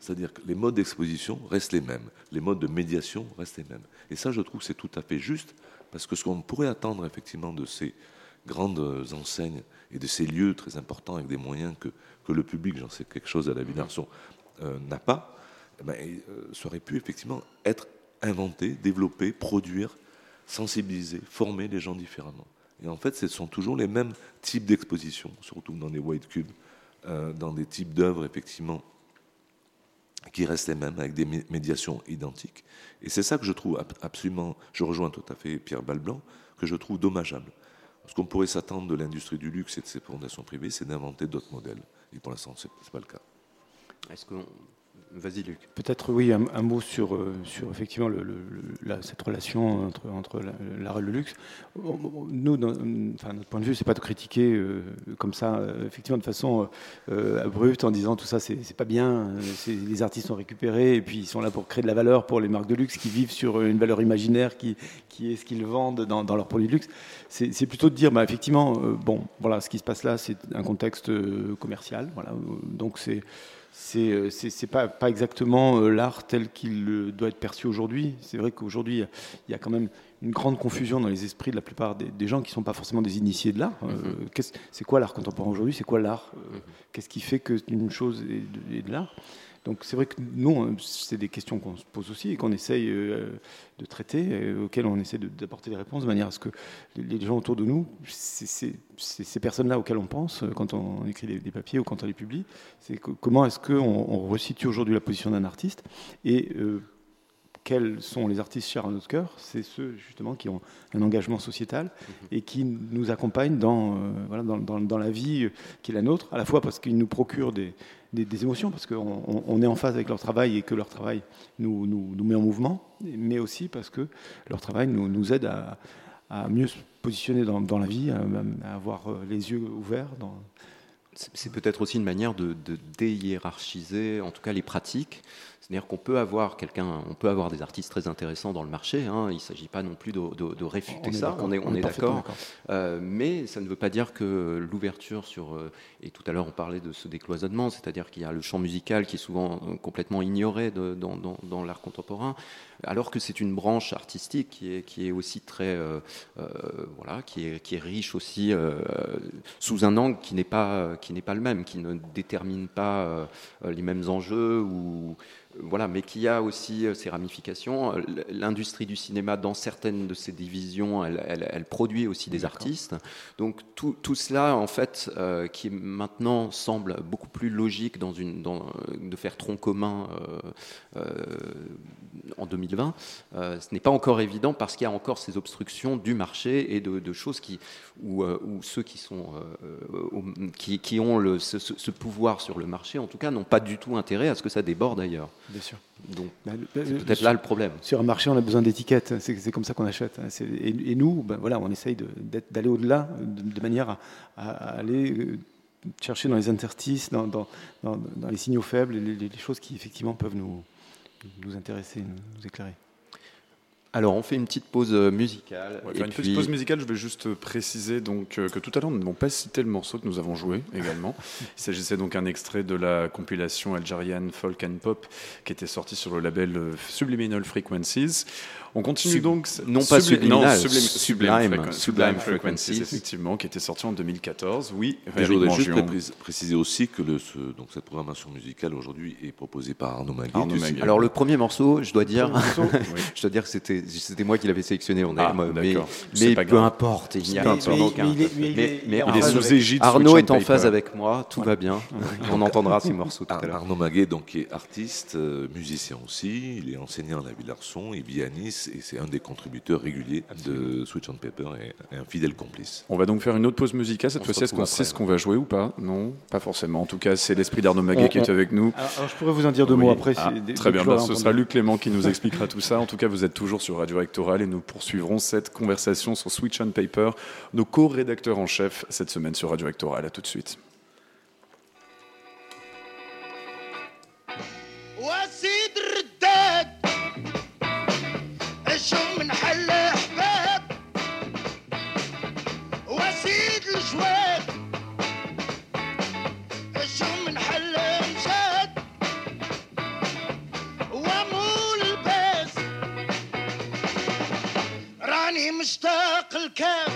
C'est-à-dire que les modes d'exposition restent les mêmes, les modes de médiation restent les mêmes. Et ça, je trouve que c'est tout à fait juste, parce que ce qu'on pourrait attendre effectivement de ces grandes enseignes et de ces lieux très importants avec des moyens que, que le public, j'en sais quelque chose à la Ville-Arson, euh, n'a pas, eh ben, euh, ça aurait pu effectivement être inventé, développé, produire, sensibiliser, former les gens différemment. Et en fait, ce sont toujours les mêmes types d'expositions, surtout dans les white cubes, euh, dans des types d'œuvres effectivement qui restent les mêmes, avec des médiations identiques. Et c'est ça que je trouve absolument, je rejoins tout à fait Pierre Balblanc, que je trouve dommageable. Ce qu'on pourrait s'attendre de l'industrie du luxe et de ses fondations privées, c'est d'inventer d'autres modèles. Et pour l'instant, ce n'est pas le cas. Vas-y, Luc. Peut-être, oui, un, mot sur, euh, sur effectivement cette relation entre, entre l'art et le luxe. Nous, enfin, notre point de vue, c'est pas de critiquer euh, comme ça, euh, effectivement, de façon abrupte, en disant tout ça, c'est pas bien. Les artistes sont récupérés et puis ils sont là pour créer de la valeur pour les marques de luxe qui vivent sur une valeur imaginaire qui, qui est ce qu'ils vendent dans, dans leurs produits de luxe. C'est plutôt de dire, bah, effectivement, bon, voilà, ce qui se passe là, c'est un contexte commercial. Voilà, donc c'est c'est n'est pas, pas exactement euh, l'art tel qu'il doit être perçu aujourd'hui. C'est vrai qu'aujourd'hui, il y a quand même une grande confusion dans les esprits de la plupart des, gens qui ne sont pas forcément des initiés de l'art. Euh, mm-hmm. c'est quoi l'art contemporain aujourd'hui? C'est quoi l'art euh, Qu'est-ce qui fait qu'une chose est de l'art? Donc c'est vrai que nous, c'est des questions qu'on se pose aussi et qu'on essaye euh, de traiter, euh, auxquelles on essaie d'apporter des réponses de manière à ce que les gens autour de nous, c'est ces personnes-là auxquelles on pense euh, quand on écrit des, papiers ou quand on les publie, c'est comment est-ce qu'on on resitue aujourd'hui la position d'un artiste et quels sont les artistes chers à notre cœur C'est ceux justement qui ont un engagement sociétal mhm. et qui nous accompagnent dans, voilà, dans, dans, la vie qui est la nôtre, à la fois parce qu'ils nous procurent des, des, émotions, parce qu'on on est en phase avec leur travail et que leur travail nous, nous, nous, met en mouvement, mais aussi parce que leur travail nous, nous aide à, à, mieux se positionner dans, la vie, à, avoir euh, les yeux ouverts. Dans... C'est peut-être aussi une manière de, de déhiérarchiser, en tout cas les pratiques, c'est-à-dire qu'on peut avoir quelqu'un, on peut avoir des artistes très intéressants dans le marché. Hein, il ne s'agit pas non plus de, réfuter ça. on est, on est d'accord. Euh, mais ça ne veut pas dire que l'ouverture sur euh, et tout à l'heure on parlait de ce décloisonnement, c'est-à-dire qu'il y a le champ musical qui est souvent euh, complètement ignoré dans, l'art contemporain, alors que c'est une branche artistique qui est, qui est aussi très voilà, qui est, qui est riche aussi sous un angle qui n'est pas qui n'est pas le même, qui ne détermine pas les mêmes enjeux ou voilà, mais qui a aussi euh, ses ramifications. Euh, l'industrie du cinéma, dans certaines de ses divisions, elle, produit aussi des artistes. Donc tout, cela, en fait, euh, qui maintenant semble beaucoup plus logique dans une, de faire tronc commun en 2020, ce n'est pas encore évident parce qu'il y a encore ces obstructions du marché et de, choses qui, où, ceux qui, sont, qui, ont le, ce pouvoir sur le marché, en tout cas, n'ont pas du tout intérêt à ce que ça déborde ailleurs. Bien sûr. Donc, bah, c'est peut-être là le problème. Sur un marché, on a besoin d'étiquettes. C'est comme ça qu'on achète. Et, nous, ben voilà, on essaye d'aller au-delà, de, manière à, aller euh, chercher dans les interstices, dans, dans, dans, les signaux faibles, les, les, choses qui effectivement peuvent nous, nous intéresser, nous éclairer. Alors, on fait une petite pause euh, musicale. une petite pause musicale. Je vais juste préciser donc euh, que tout à l'heure, nous n'avons pas cité le morceau que nous avons joué également. Il s'agissait donc d'un extrait de la compilation algérienne Folk and Pop qui était sortie sur le label euh, Subliminal Frequencies. On continue donc. Non pas subliminal, sublime, sublime, Frequencies, effectivement, qui était sorti en 2014. Oui, je voudrais juste préciser aussi que le, ce, donc cette programmation musicale aujourd'hui est proposée par Arnaud Maguet. Alors le premier morceau, je dois dire, je dois dire que c'était c'était moi qui l'avais sélectionné. On ah, mais, mais peu importe, il n'y a aucun. Mais, il est sous égide. Arnaud est en phase avec moi, tout va bien. On entendra ces morceaux tout à l'heure. Arnaud Maguet, donc, est artiste, euh, musicien aussi. Il est enseignant à la Villarson, il Nice et c'est un des contributeurs réguliers de Switch on Paper et, un fidèle complice. On va donc faire une autre pause musicale. Cette fois-ci, est-ce qu'on sait ce qu'on va jouer ou pas? Non, pas forcément. En tout cas, c'est l'esprit d'Arnaud Maguet qui est avec nous. Alors, je pourrais vous en dire deux mots après. Ah, très bien, bah, ce sera Luc Clément qui nous expliquera tout ça. En tout cas, vous êtes toujours sur Radio Rectoral et nous poursuivrons cette conversation sur Switch on Paper, nos co-rédacteurs en chef cette semaine sur Radio Rectoral. À tout de suite. will care.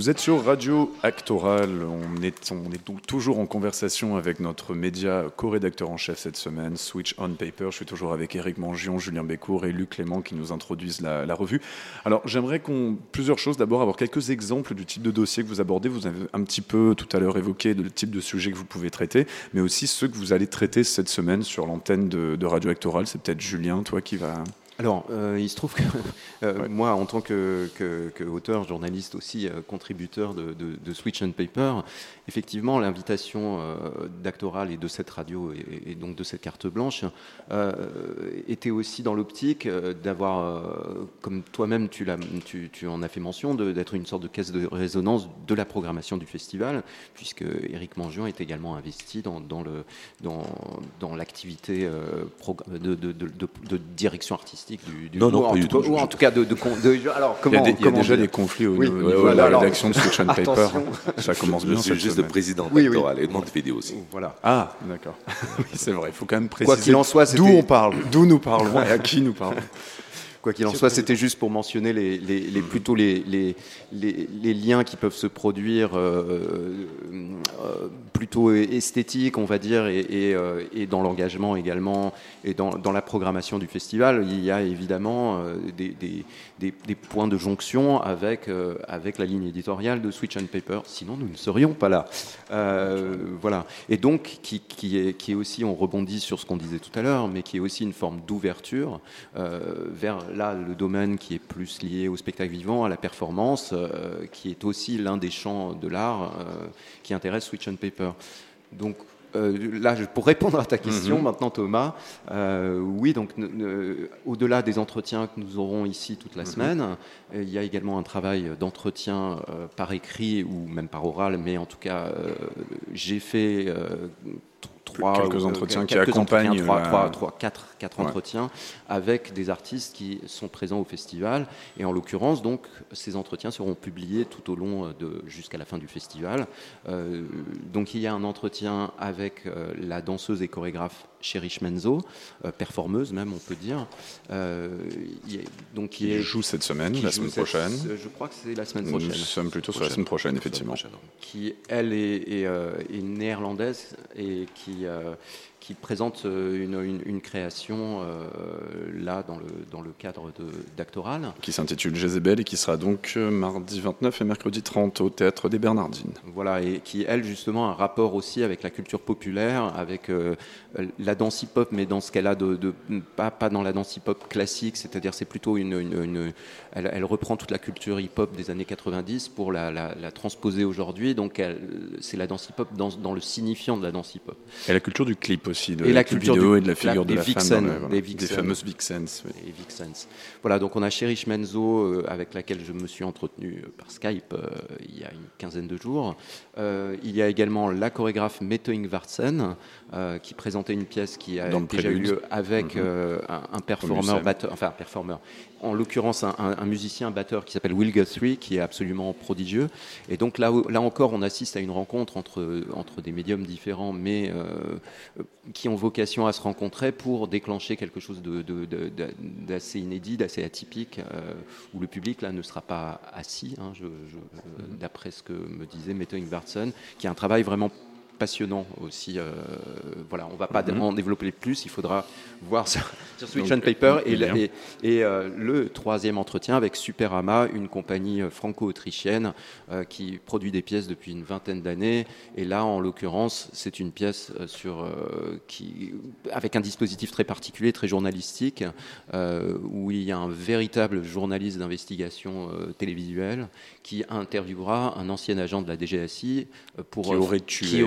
Vous êtes sur Radio Actoral. On est, toujours en conversation avec notre média co-rédacteur en chef cette semaine, Switch on Paper. Je suis toujours avec Eric Mangion, Julien Bécourt et Luc Clément qui nous introduisent la, la revue. Alors j'aimerais qu'on plusieurs choses. D'abord avoir quelques exemples du type de dossier que vous abordez. Vous avez un petit peu tout à l'heure évoqué le type de sujet que vous pouvez traiter, mais aussi ceux que vous allez traiter cette semaine sur l'antenne de, de Radio Actoral. C'est peut-être Julien, toi qui va. Alors, euh, il se trouve que euh, moi, en tant que, que- que auteur, journaliste aussi, euh, contributeur de, de- de Switch and Paper, effectivement, l'invitation d'Actoral et de cette radio et, et donc de cette carte blanche était aussi dans l'optique d'avoir, comme toi-même tu, l'as- tu, tu en as fait mention, d'être une sorte de caisse de résonance de la programmation du festival, puisque Éric Mangion est également investi dans, dans le, dans, dans l'activité de direction artistique du, du Non, non, ou pas en du tout ou en tout cas de, de, alors Il y a, des- y déjà dire des conflits au Oui, niveau, au oui, niveau de voilà, la alors- rédaction de and Paper. Ça commence bien. cette juste le président Oui, oui. d'actoral et de Montevideo aussi. Voilà. Ah, d'accord. Oui, c'est vrai, il faut quand même préciser Quoi qu'il en soit, d'où on parle, d'où nous parlons et à qui nous parlons. Quoi qu'il en soit, c'était juste pour mentionner les, les- les- plutôt les, les, les- liens qui peuvent se produire euh, euh, plutôt esthétiques, on va dire, et, et, euh, et dans l'engagement également, et dans, dans la programmation du festival. Il y a évidemment des, des- des- des points de jonction avec, avec la ligne éditoriale de Switch and Paper, sinon nous ne serions pas là. Voilà. Et donc, qui, qui est, qui est aussi, on rebondit sur ce qu'on disait tout à l'heure, mais qui est aussi une forme d'ouverture vers là le domaine qui est plus lié au spectacle vivant, à la performance, euh, qui est aussi l'un des champs de l'art euh, qui intéresse Switch and Paper. Donc euh, là, pour répondre à ta question Mhm. maintenant, Thomas, euh, oui, donc au-delà des entretiens que nous aurons ici toute la semaine, euh, il y a également un travail d'entretien par écrit ou même par oral, mais en tout cas, j'ai fait trois Quelques euh, entretiens qui quelques accompagnent entretiens, trois, la- trois, trois, quatre, quatre Ouais. entretiens avec des artistes qui sont présents au festival. Et en l'occurrence, donc, ces entretiens seront publiés tout au long euh, de jusqu'à la fin du festival. Euh, donc, il y a un entretien avec euh, la danseuse et chorégraphe Cherish Menzo, euh, performeuse même, on peut dire. Euh, il a- donc, qui Qui joue cette semaine, qui la semaine cette- prochaine. Je crois que c'est la semaine Nous prochaine sommes plutôt sur la semaine prochaine, effectivement. qui elle est, est, euh, est néerlandaise et qui, euh, qui présente euh, une, une- une création euh, là dans le, dans le cadre de- d'Actoral. Qui s'intitule Jézabel et qui sera donc euh, mardi 29 et mercredi 30 au théâtre des Bernardines. Voilà, et qui, elle, justement, a un rapport aussi avec la culture populaire, avec euh, la danse hip-hop, mais dans ce qu'elle a de. de- pas, pas dans la danse hip-hop classique, c'est-à-dire c'est plutôt une. une- une- elle, elle reprend toute la culture hip-hop des années 90 pour la, la- la transposer aujourd'hui. Donc, c'est la danse hip-hop dans, dans le signifiant de la danse hip-hop. Et la culture du clip aussi de Et la la culture vidéo du et de la figure de des la vixen, femme. dans le- voilà, des des vixen. fameuses vixens. oui. Vixens. Voilà, donc on a Cherish Menzo, euh, avec laquelle je me suis entretenu euh, par Skype euh, il y a une quinzaine de jours. Euh, il y a également la chorégraphe Mette Ingvartsen, qui présentait une pièce qui a Dans déjà eu lieu avec Mhm. un, un performeur, Musen. batteur, enfin un performeur, en l'occurrence un, musicien batteur qui s'appelle Will Guthrie, qui est absolument prodigieux. Et donc là, là encore, on assiste à une rencontre entre, entre des médiums différents, mais euh, euh, qui ont vocation à se rencontrer pour déclencher quelque chose d'assez inédit, d'assez atypique, euh, où le public là ne sera pas assis, hein, d'après ce que me disait Mette Ingvartsen, qui a un travail vraiment passionnant aussi. euh, voilà, on va pas Mhm. en développer plus, il faudra voir sur, sur Switch Donc, and Paper. Et, euh, le troisième entretien avec Superama, une compagnie euh, franco-autrichienne euh, qui produit des pièces depuis une vingtaine d'années. Et là, en l'occurrence, c'est une pièce sur, qui, avec un dispositif très particulier, très journalistique, où il y a un véritable journaliste d'investigation télévisuelle qui interviewera un ancien agent de la DGSI pour Qui aurait qui tué.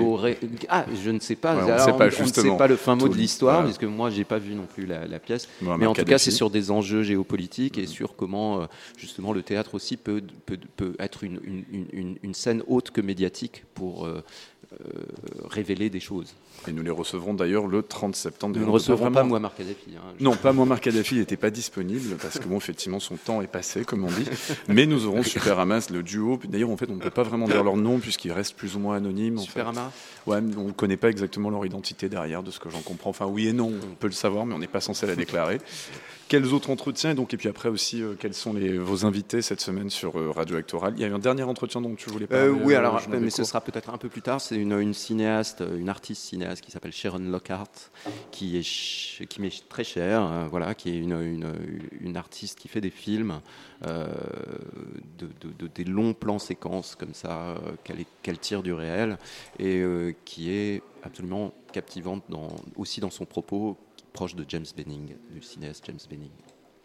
Ah je ne sais pas Ouais, on Alors, sait pas, on ne justement. sait pas le fin mot de l'histoire voilà. puisque moi j'ai pas vu non plus la, la pièce mais en tout cas, c'est sur des enjeux géopolitiques et sur comment, euh, justement, le théâtre aussi peut, peut, peut être une, une- une- une- scène haute que médiatique pour euh, révéler des choses. Et nous les recevrons d'ailleurs le 30 septembre. Nous ne recevrons vraiment- pas Muammar Kadhafi. hein. Je- Non, pas Muammar Kadhafi, il n'était pas disponible parce que bon, effectivement, son temps est passé, comme on dit. Mais nous aurons Super Hamas, le duo. D'ailleurs, en fait, on ne peut pas vraiment dire leur nom puisqu'ils restent plus ou moins anonymes. en Super fait. Ama Ouais, on ne connaît pas exactement leur identité derrière, de ce que j'en comprends. Enfin, oui et non, on peut le savoir, mais on n'est pas censé la déclarer. Quels autres entretiens et donc et puis après aussi euh, quels sont les, vos invités cette semaine sur euh, Radio Actoral Il y a eu un dernier entretien dont tu voulais parler. Euh, oui, alors, mais ce sera peut-être un peu plus tard. C'est une, une cinéaste, une artiste cinéaste qui s'appelle Sharon Lockhart, qui est qui m'est très chère, voilà, qui est une, une, une artiste qui fait des films, de, de- de- des longs plans séquences comme ça, qu'elle tire du réel et qui est absolument captivante dans, aussi dans son propos proche de James Benning, du cinéaste James Benning.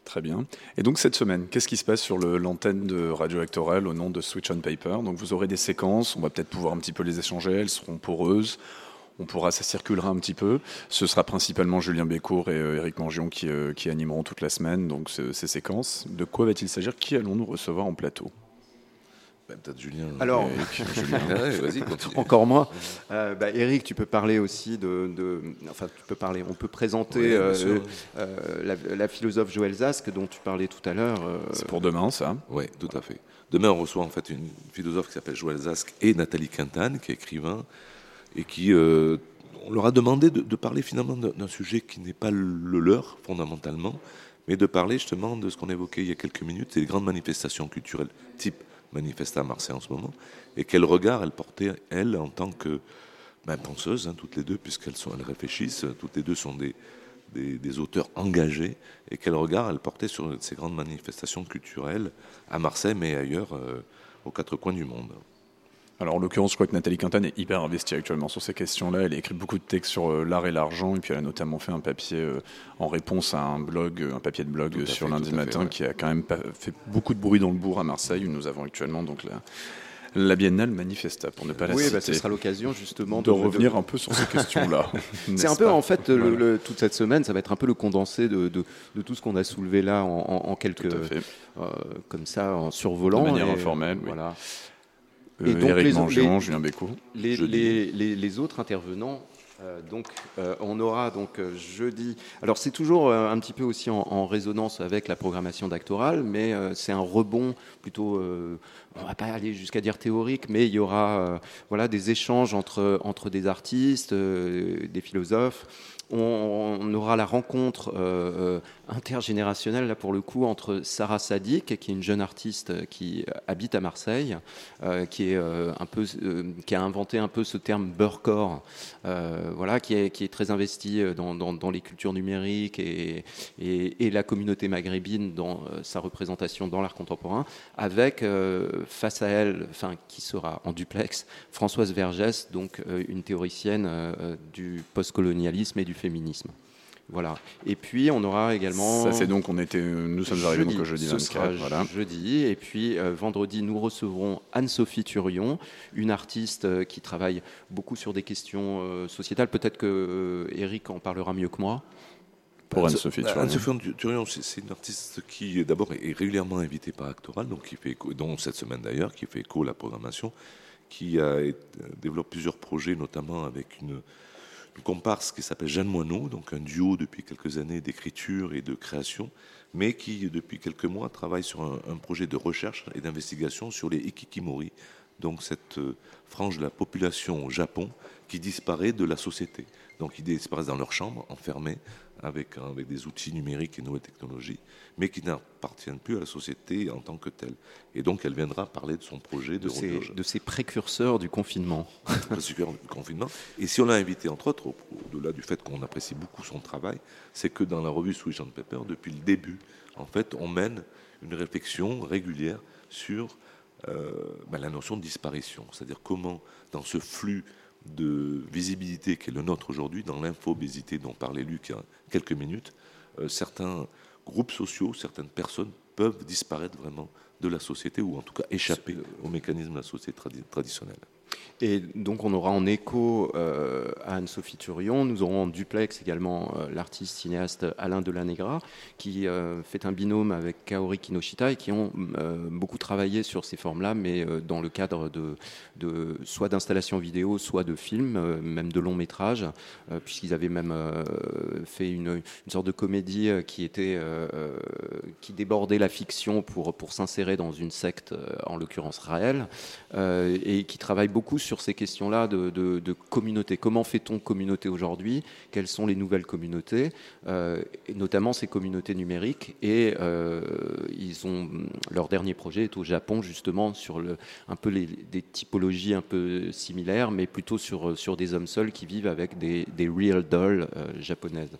Très bien. Et donc cette semaine, qu'est-ce qui se passe sur l'antenne de Radio Actoral au nom de Switch on Paper? Donc vous aurez des séquences, on va peut-être pouvoir un petit peu les échanger, elles seront poreuses. On pourra, ça circulera un petit peu. Ce sera principalement Julien Bécourt et euh, Éric Mangion qui, euh, qui animeront toute la semaine donc ce- ces séquences. De quoi va-t-il s'agir? Qui allons-nous recevoir en plateau? Ben, Peut-être Julien. Alors- et- Julien. Ouais, vas-y, continue. Encore moins. Euh, bah, Eric, tu peux parler aussi de, de- Enfin, tu peux parler. On peut présenter euh, euh, la, la philosophe Joël Zask dont tu parlais tout à l'heure. euh, C'est pour demain, ça Oui, tout à fait. Demain, on reçoit en fait une philosophe qui s'appelle Joël Zask et Nathalie Quintane, qui est écrivain, et qui, euh, on leur a demandé de, de parler finalement d'un d'un sujet qui n'est pas le leur, fondamentalement, mais de parler justement de ce qu'on évoquait il y a quelques minutes, c'est les grandes manifestations culturelles, type Manifesta à Marseille en ce moment, et quel regard elle portait, elle, en tant que ben, penseuses, hein, toutes les deux, puisqu'elles sont, elles réfléchissent, toutes les deux sont des auteurs engagés, et quel regard elle portait sur ces grandes manifestations culturelles à Marseille, mais ailleurs, euh, aux quatre coins du monde. Alors en l'occurrence, je crois que Nathalie Quintane est hyper investie actuellement sur ces questions-là. Elle a écrit beaucoup de textes sur euh, l'art et l'argent, et puis elle a notamment fait un papier euh, en réponse à un blog, euh, un papier de blog sur fait, lundi fait, matin, ouais. qui a quand même fait beaucoup de bruit dans le bourg à Marseille, où nous avons actuellement donc la, la Biennale Manifesta, pour ne pas la oui, citer. bah, ce sera l'occasion justement de, revenir un peu sur ces questions-là. C'est un peu pas en fait le- Voilà. le- toute cette semaine, ça va être un peu le condensé de, tout ce qu'on a soulevé là en, en- en quelques Tout à fait. euh, comme ça en survolant. De manière et, informelle, oui. Voilà. Euh, Et donc, les- Julien autres intervenants, euh, donc, euh, on aura donc euh, jeudi. Alors, c'est toujours un petit peu aussi en, en résonance avec la programmation d'Actoral, mais c'est un rebond plutôt. on va pas aller jusqu'à dire théorique, mais il y aura voilà des échanges entre entre des artistes, des philosophes. On, aura la rencontre euh, euh, intergénérationnelle là pour le coup entre Sarah Sadik, qui est une jeune artiste qui habite à Marseille, euh, qui est euh, un peu, euh, qui a inventé un peu ce terme beurrecore, euh, voilà, qui est, très investi euh, dans, les cultures numériques et, et, la communauté maghrébine dans euh, sa représentation dans l'art contemporain, avec euh, face à elle, enfin qui sera en duplex, Françoise Vergès, donc euh, une théoricienne euh, euh, du postcolonialisme et du féminisme. Voilà. Et puis on aura également. Ça c'est donc on était, nous sommes arrivés jeudi, donc jeudi ce 24. sera Voilà. jeudi. Et puis euh, vendredi, nous recevrons Anne-Sophie Turion, une artiste euh, qui travaille beaucoup sur des questions euh, sociétales. Peut-être que euh, Eric en parlera mieux que moi. Pour Anne- Anne-Sophie bah, Turion. Anne-Sophie Turion, c'est une artiste qui, d'abord, est régulièrement invitée par Actoral, donc qui fait écho, dont cette semaine d'ailleurs, qui fait écho à la programmation, qui a, développe plusieurs projets, notamment avec une, une comparse qui s'appelle Jeanne Moineau, donc un duo depuis quelques années d'écriture et de création, mais qui, depuis quelques mois, travaille sur un, un projet de recherche et d'investigation sur les ikikimori, donc cette euh, frange de la population au Japon qui disparaît de la société. Donc ils disparaissent dans leur chambre, enfermés, avec, avec des outils numériques et nouvelles technologies, mais qui n'appartiennent plus à la société en tant que telle. Et donc elle viendra parler de son projet de, De ces, recherche de ces précurseurs du confinement. le super confinement. Et si on l'a invité, entre autres, au- au-delà du fait qu'on apprécie beaucoup son travail, c'est que dans la revue Switch and Paper, depuis le début, en fait, on mène une réflexion régulière sur euh, ben, la notion de disparition. C'est-à-dire comment, dans ce flux de visibilité qui est le nôtre aujourd'hui, dans l'infobésité dont parlait Luc il y a quelques minutes, euh, certains groupes sociaux, certaines personnes peuvent disparaître vraiment de la société ou en tout cas échapper au mécanisme de la société tradi- traditionnelle. Et donc on aura en écho euh, Anne-Sophie Turion, nous aurons en duplex également euh, l'artiste cinéaste Alain Delanegra, qui euh, fait un binôme avec Kaori Kinoshita et qui ont beaucoup travaillé sur ces formes-là, mais dans le cadre de, soit d'installations vidéo, soit de films, même de longs métrages, puisqu'ils avaient même fait une, sorte de comédie qui était qui débordait la fiction pour pour s'insérer dans une secte, en l'occurrence Raël, et qui travaille beaucoup sur ces questions-là de communauté. Comment fait-on communauté aujourd'hui? Quelles sont les nouvelles communautés, euh, et notamment ces communautés numériques Et euh, ils ont leur dernier projet est au Japon justement sur le, un peu les, des typologies un peu similaires, mais plutôt sur sur des hommes seuls qui vivent avec des, des real dolls euh, japonaises.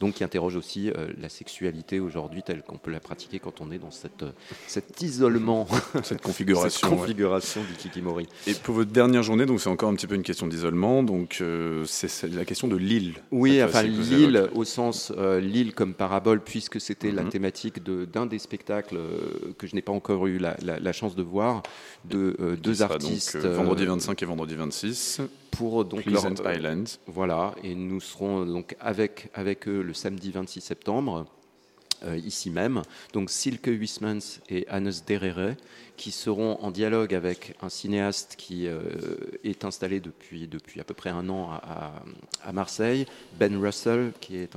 Donc, qui interroge aussi euh, la sexualité aujourd'hui telle qu'on peut la pratiquer quand on est dans cette, euh, cet isolement, Cette configuration. cette ouais. configuration du kikimori. Et pour votre dernière journée, donc c'est encore un petit peu une question d'isolement. Donc euh, c'est la question de l'île. Oui, enfin l'île au sens euh, l'île comme parabole, puisque c'était la Mhm. thématique de- d'un des spectacles que je n'ai pas encore eu la, la- la chance de voir, de euh, deux artistes Donc, vendredi euh, 25 et vendredi 26. Pour donc Pleasant leur- euh, Island. Voilà, et nous serons donc avec, avec eux le samedi 26 septembre, euh, ici même. Donc Silke Huysmans et Hannes Derere, qui seront en dialogue avec un cinéaste qui euh, est installé depuis, depuis à peu près un an à, Marseille, Ben Russell, qui est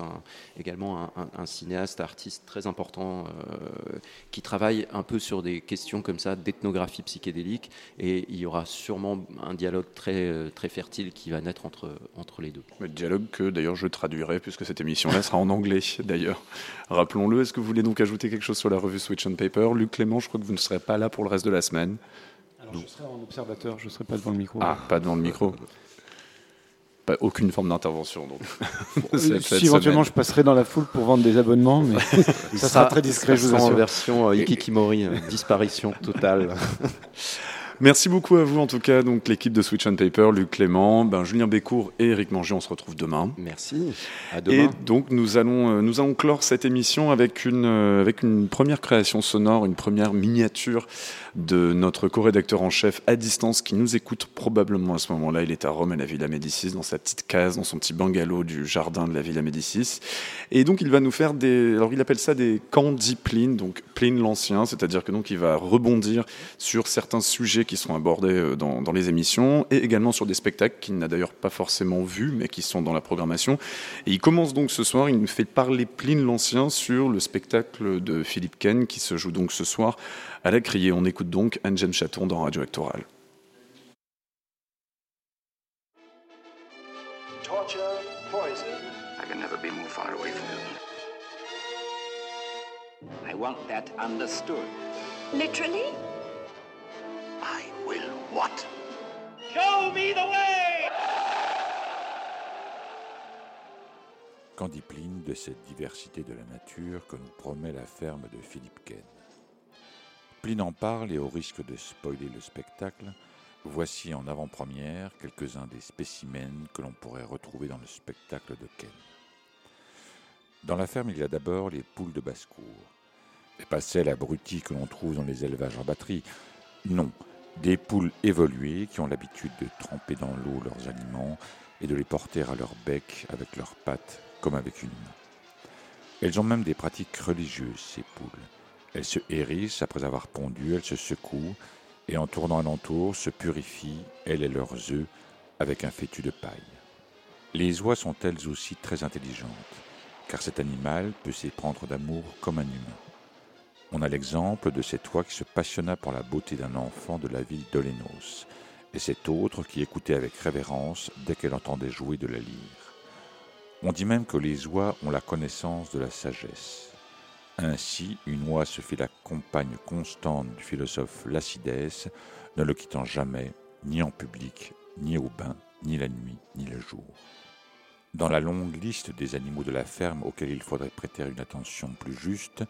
également un cinéaste, artiste très important, euh, qui travaille un peu sur des questions comme ça d'ethnographie psychédélique. Et il y aura sûrement un dialogue très, euh, très fertile qui va naître entre, entre les deux. Le dialogue que d'ailleurs je traduirai puisque cette émission-là sera en anglais d'ailleurs. Rappelons-le. Est-ce que vous voulez donc ajouter quelque chose sur la revue Switch and Paper? Luc Clément, je crois que vous ne serez pas là pour le reste de la semaine. Alors, je serai en observateur, je ne serai pas devant le micro. Ah, pas devant le micro. Pas, aucune forme d'intervention donc. Si éventuellement semaine. je passerai dans la foule pour vendre des abonnements, mais ça sera très discret, je vous en version euh, Ikikimori, euh, disparition totale. Merci beaucoup à vous en tout cas, donc l'équipe de Switch and Paper, Luc Clément, ben, Julien Bécourt et Eric Manger, on se retrouve demain. Merci. À Et demain. donc nous allons, euh, nous allons clore cette émission avec une, euh, avec une première création sonore, une première miniature de notre co-rédacteur en chef à distance qui nous écoute probablement à ce moment-là. Il est à Rome, à la Villa Médicis, dans sa petite case, dans son petit bungalow du jardin de la Villa Médicis. Et donc il va nous faire des, alors il appelle ça des candy Pline, donc Pline l'ancien, c'est-à-dire que donc il va rebondir sur certains sujets qui sont abordés euh, dans, dans les émissions et également sur des spectacles qu'il n'a d'ailleurs pas forcément vus mais qui sont dans la programmation. Et il commence donc ce soir, il nous fait parler Pline l'Ancien sur le spectacle de Philippe Ken qui se joue donc ce soir à la Criée. On écoute donc Anne-Jeanne Chaton dans Radio Actoral. Torture, poison. I can never be more far away from you. I want that understood. Literally? I will what? Show me the way! Qu'en dit Pline de cette diversité de la nature que nous promet la ferme de Philippe Ken Pline en parle et au risque de spoiler le spectacle, voici en avant-première quelques-uns des spécimens que l'on pourrait retrouver dans le spectacle de Ken. Dans la ferme, il y a d'abord les poules de basse-cour. Et pas celles abruties que l'on trouve dans les élevages en batterie. Non, des poules évoluées qui ont l'habitude de tremper dans l'eau leurs aliments et de les porter à leur bec avec leurs pattes comme avec une main. Elles ont même des pratiques religieuses, ces poules. Elles se hérissent après avoir pondu, elles se secouent et en tournant alentour se purifient, elles et leurs œufs, avec un fétu de paille. Les oies sont elles aussi très intelligentes, car cet animal peut s'éprendre d'amour comme un humain. On a l'exemple de cette oie qui se passionna pour la beauté d'un enfant de la ville d'Olénos, et cette autre qui écoutait avec révérence dès qu'elle entendait jouer de la lyre. On dit même que les oies ont la connaissance de la sagesse. Ainsi, une oie se fait la compagne constante du philosophe Lacidès, ne le quittant jamais, ni en public, ni au bain, ni la nuit, ni le jour. Dans la longue liste des animaux de la ferme auxquels il faudrait prêter une attention plus juste,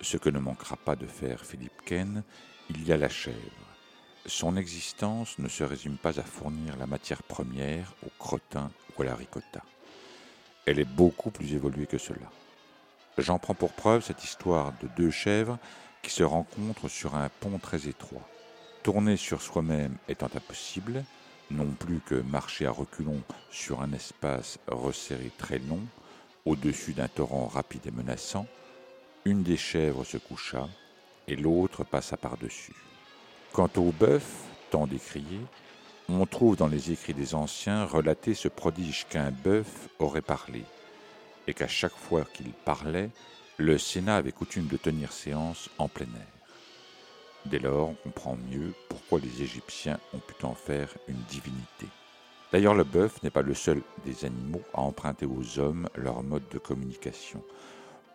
ce que ne manquera pas de faire Philippe Ken, il y a la chèvre. Son existence ne se résume pas à fournir la matière première au crottin ou à la ricotta. Elle est beaucoup plus évoluée que cela. J'en prends pour preuve cette histoire de deux chèvres qui se rencontrent sur un pont très étroit. Tourner sur soi-même étant impossible, non plus que marcher à reculons sur un espace resserré très long, au-dessus d'un torrent rapide et menaçant, une des chèvres se coucha et l'autre passa par-dessus. Quant au bœuf, tant décrié, on trouve dans les écrits des anciens relaté ce prodige qu'un bœuf aurait parlé, et qu'à chaque fois qu'il parlait, le Sénat avait coutume de tenir séance en plein air. Dès lors, on comprend mieux pourquoi les Égyptiens ont pu en faire une divinité. D'ailleurs, le bœuf n'est pas le seul des animaux à emprunter aux hommes leur mode de communication.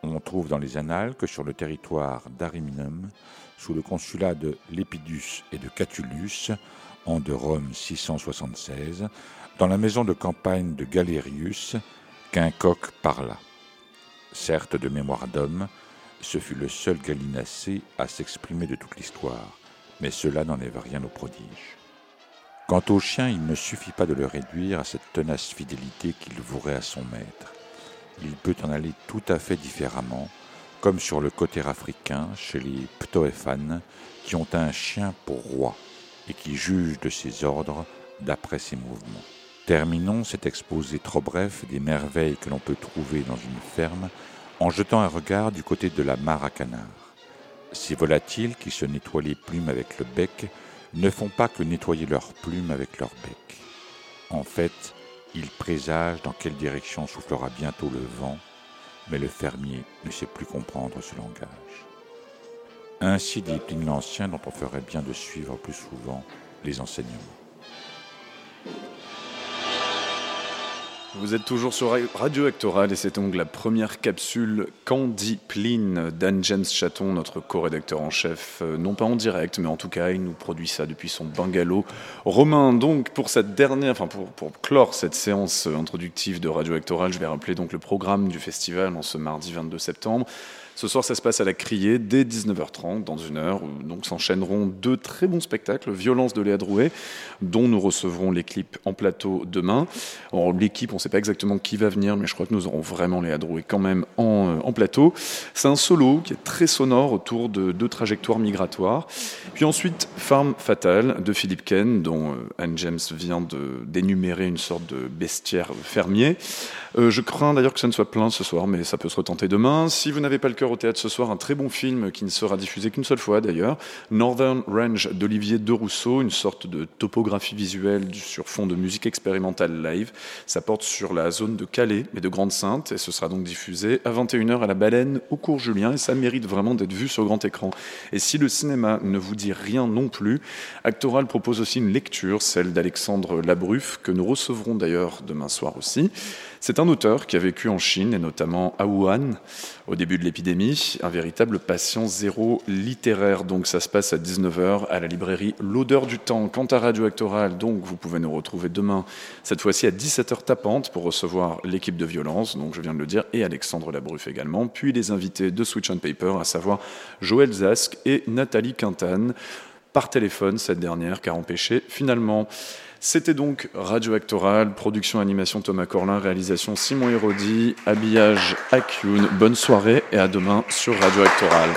On trouve dans les annales que sur le territoire d'Ariminum, sous le consulat de Lépidus et de Catulus, en de Rome 676, dans la maison de campagne de Galérius, qu'un coq parla. Certes de mémoire d'homme, ce fut le seul gallinacé à s'exprimer de toute l'histoire, mais cela n'enlève rien au prodige. Quant au chien, il ne suffit pas de le réduire à cette tenace fidélité qu'il vouerait à son maître il peut en aller tout à fait différemment, comme sur le côté africain chez les Ptoéphanes, qui ont un chien pour roi et qui jugent de ses ordres d'après ses mouvements. Terminons cet exposé trop bref des merveilles que l'on peut trouver dans une ferme en jetant un regard du côté de la mare à canard. Ces volatiles qui se nettoient les plumes avec le bec ne font pas que nettoyer leurs plumes avec leur bec. En fait, il présage dans quelle direction soufflera bientôt le vent, mais le fermier ne sait plus comprendre ce langage. Ainsi dit Pline l'Ancien dont on ferait bien de suivre plus souvent les enseignements. Vous êtes toujours sur Radio Actoral et c'est donc la première capsule Candy Pline d'Anne James Chaton, notre co-rédacteur en chef, euh, non pas en direct, mais en tout cas, il nous produit ça depuis son bungalow. Romain, donc, pour cette dernière, enfin, pour, pour clore cette séance introductive de Radio Actoral, je vais rappeler donc le programme du festival en ce mardi 22 septembre. Ce soir, ça se passe à la Criée dès 19h30, dans une heure. Donc s'enchaîneront deux très bons spectacles. Violence de Léa Drouet, dont nous recevrons l'équipe en plateau demain. l'équipe, on ne sait pas exactement qui va venir, mais je crois que nous aurons vraiment Léa Drouet quand même en, euh, en plateau. C'est un solo qui est très sonore autour de deux trajectoires migratoires. Puis ensuite, Farm Fatale de Philippe Ken, dont euh, Anne James vient d'énumérer une sorte de bestiaire fermier. Euh, je crains d'ailleurs que ça ne soit plein ce soir, mais ça peut se retenter demain. Si vous n'avez pas le cœur au théâtre ce soir, un très bon film qui ne sera diffusé qu'une seule fois d'ailleurs, Northern Range d'Olivier de Rousseau, une sorte de topographie visuelle sur fond de musique expérimentale live. Ça porte sur la zone de Calais et de Grande-Sainte, et ce sera donc diffusé à 21h à la Baleine au cours Julien, et ça mérite vraiment d'être vu sur grand écran. Et si le cinéma ne vous dit rien non plus, Actoral propose aussi une lecture, celle d'Alexandre Labruffe, que nous recevrons d'ailleurs demain soir aussi. C'est un auteur qui a vécu en Chine et notamment à Wuhan au début de l'épidémie, un véritable patient zéro littéraire. Donc ça se passe à 19h à la librairie L'odeur du temps. Quant à Radio Actoral, donc vous pouvez nous retrouver demain, cette fois-ci à 17h tapante pour recevoir l'équipe de violence, donc je viens de le dire, et Alexandre Labruffe également, puis les invités de Switch on Paper, à savoir Joël Zask et Nathalie Quintane par téléphone, cette dernière, car empêchée finalement. C'était donc Radio Actoral, production animation Thomas Corlin, réalisation Simon Hérodi, habillage Akyun. Bonne soirée et à demain sur Radio Actoral.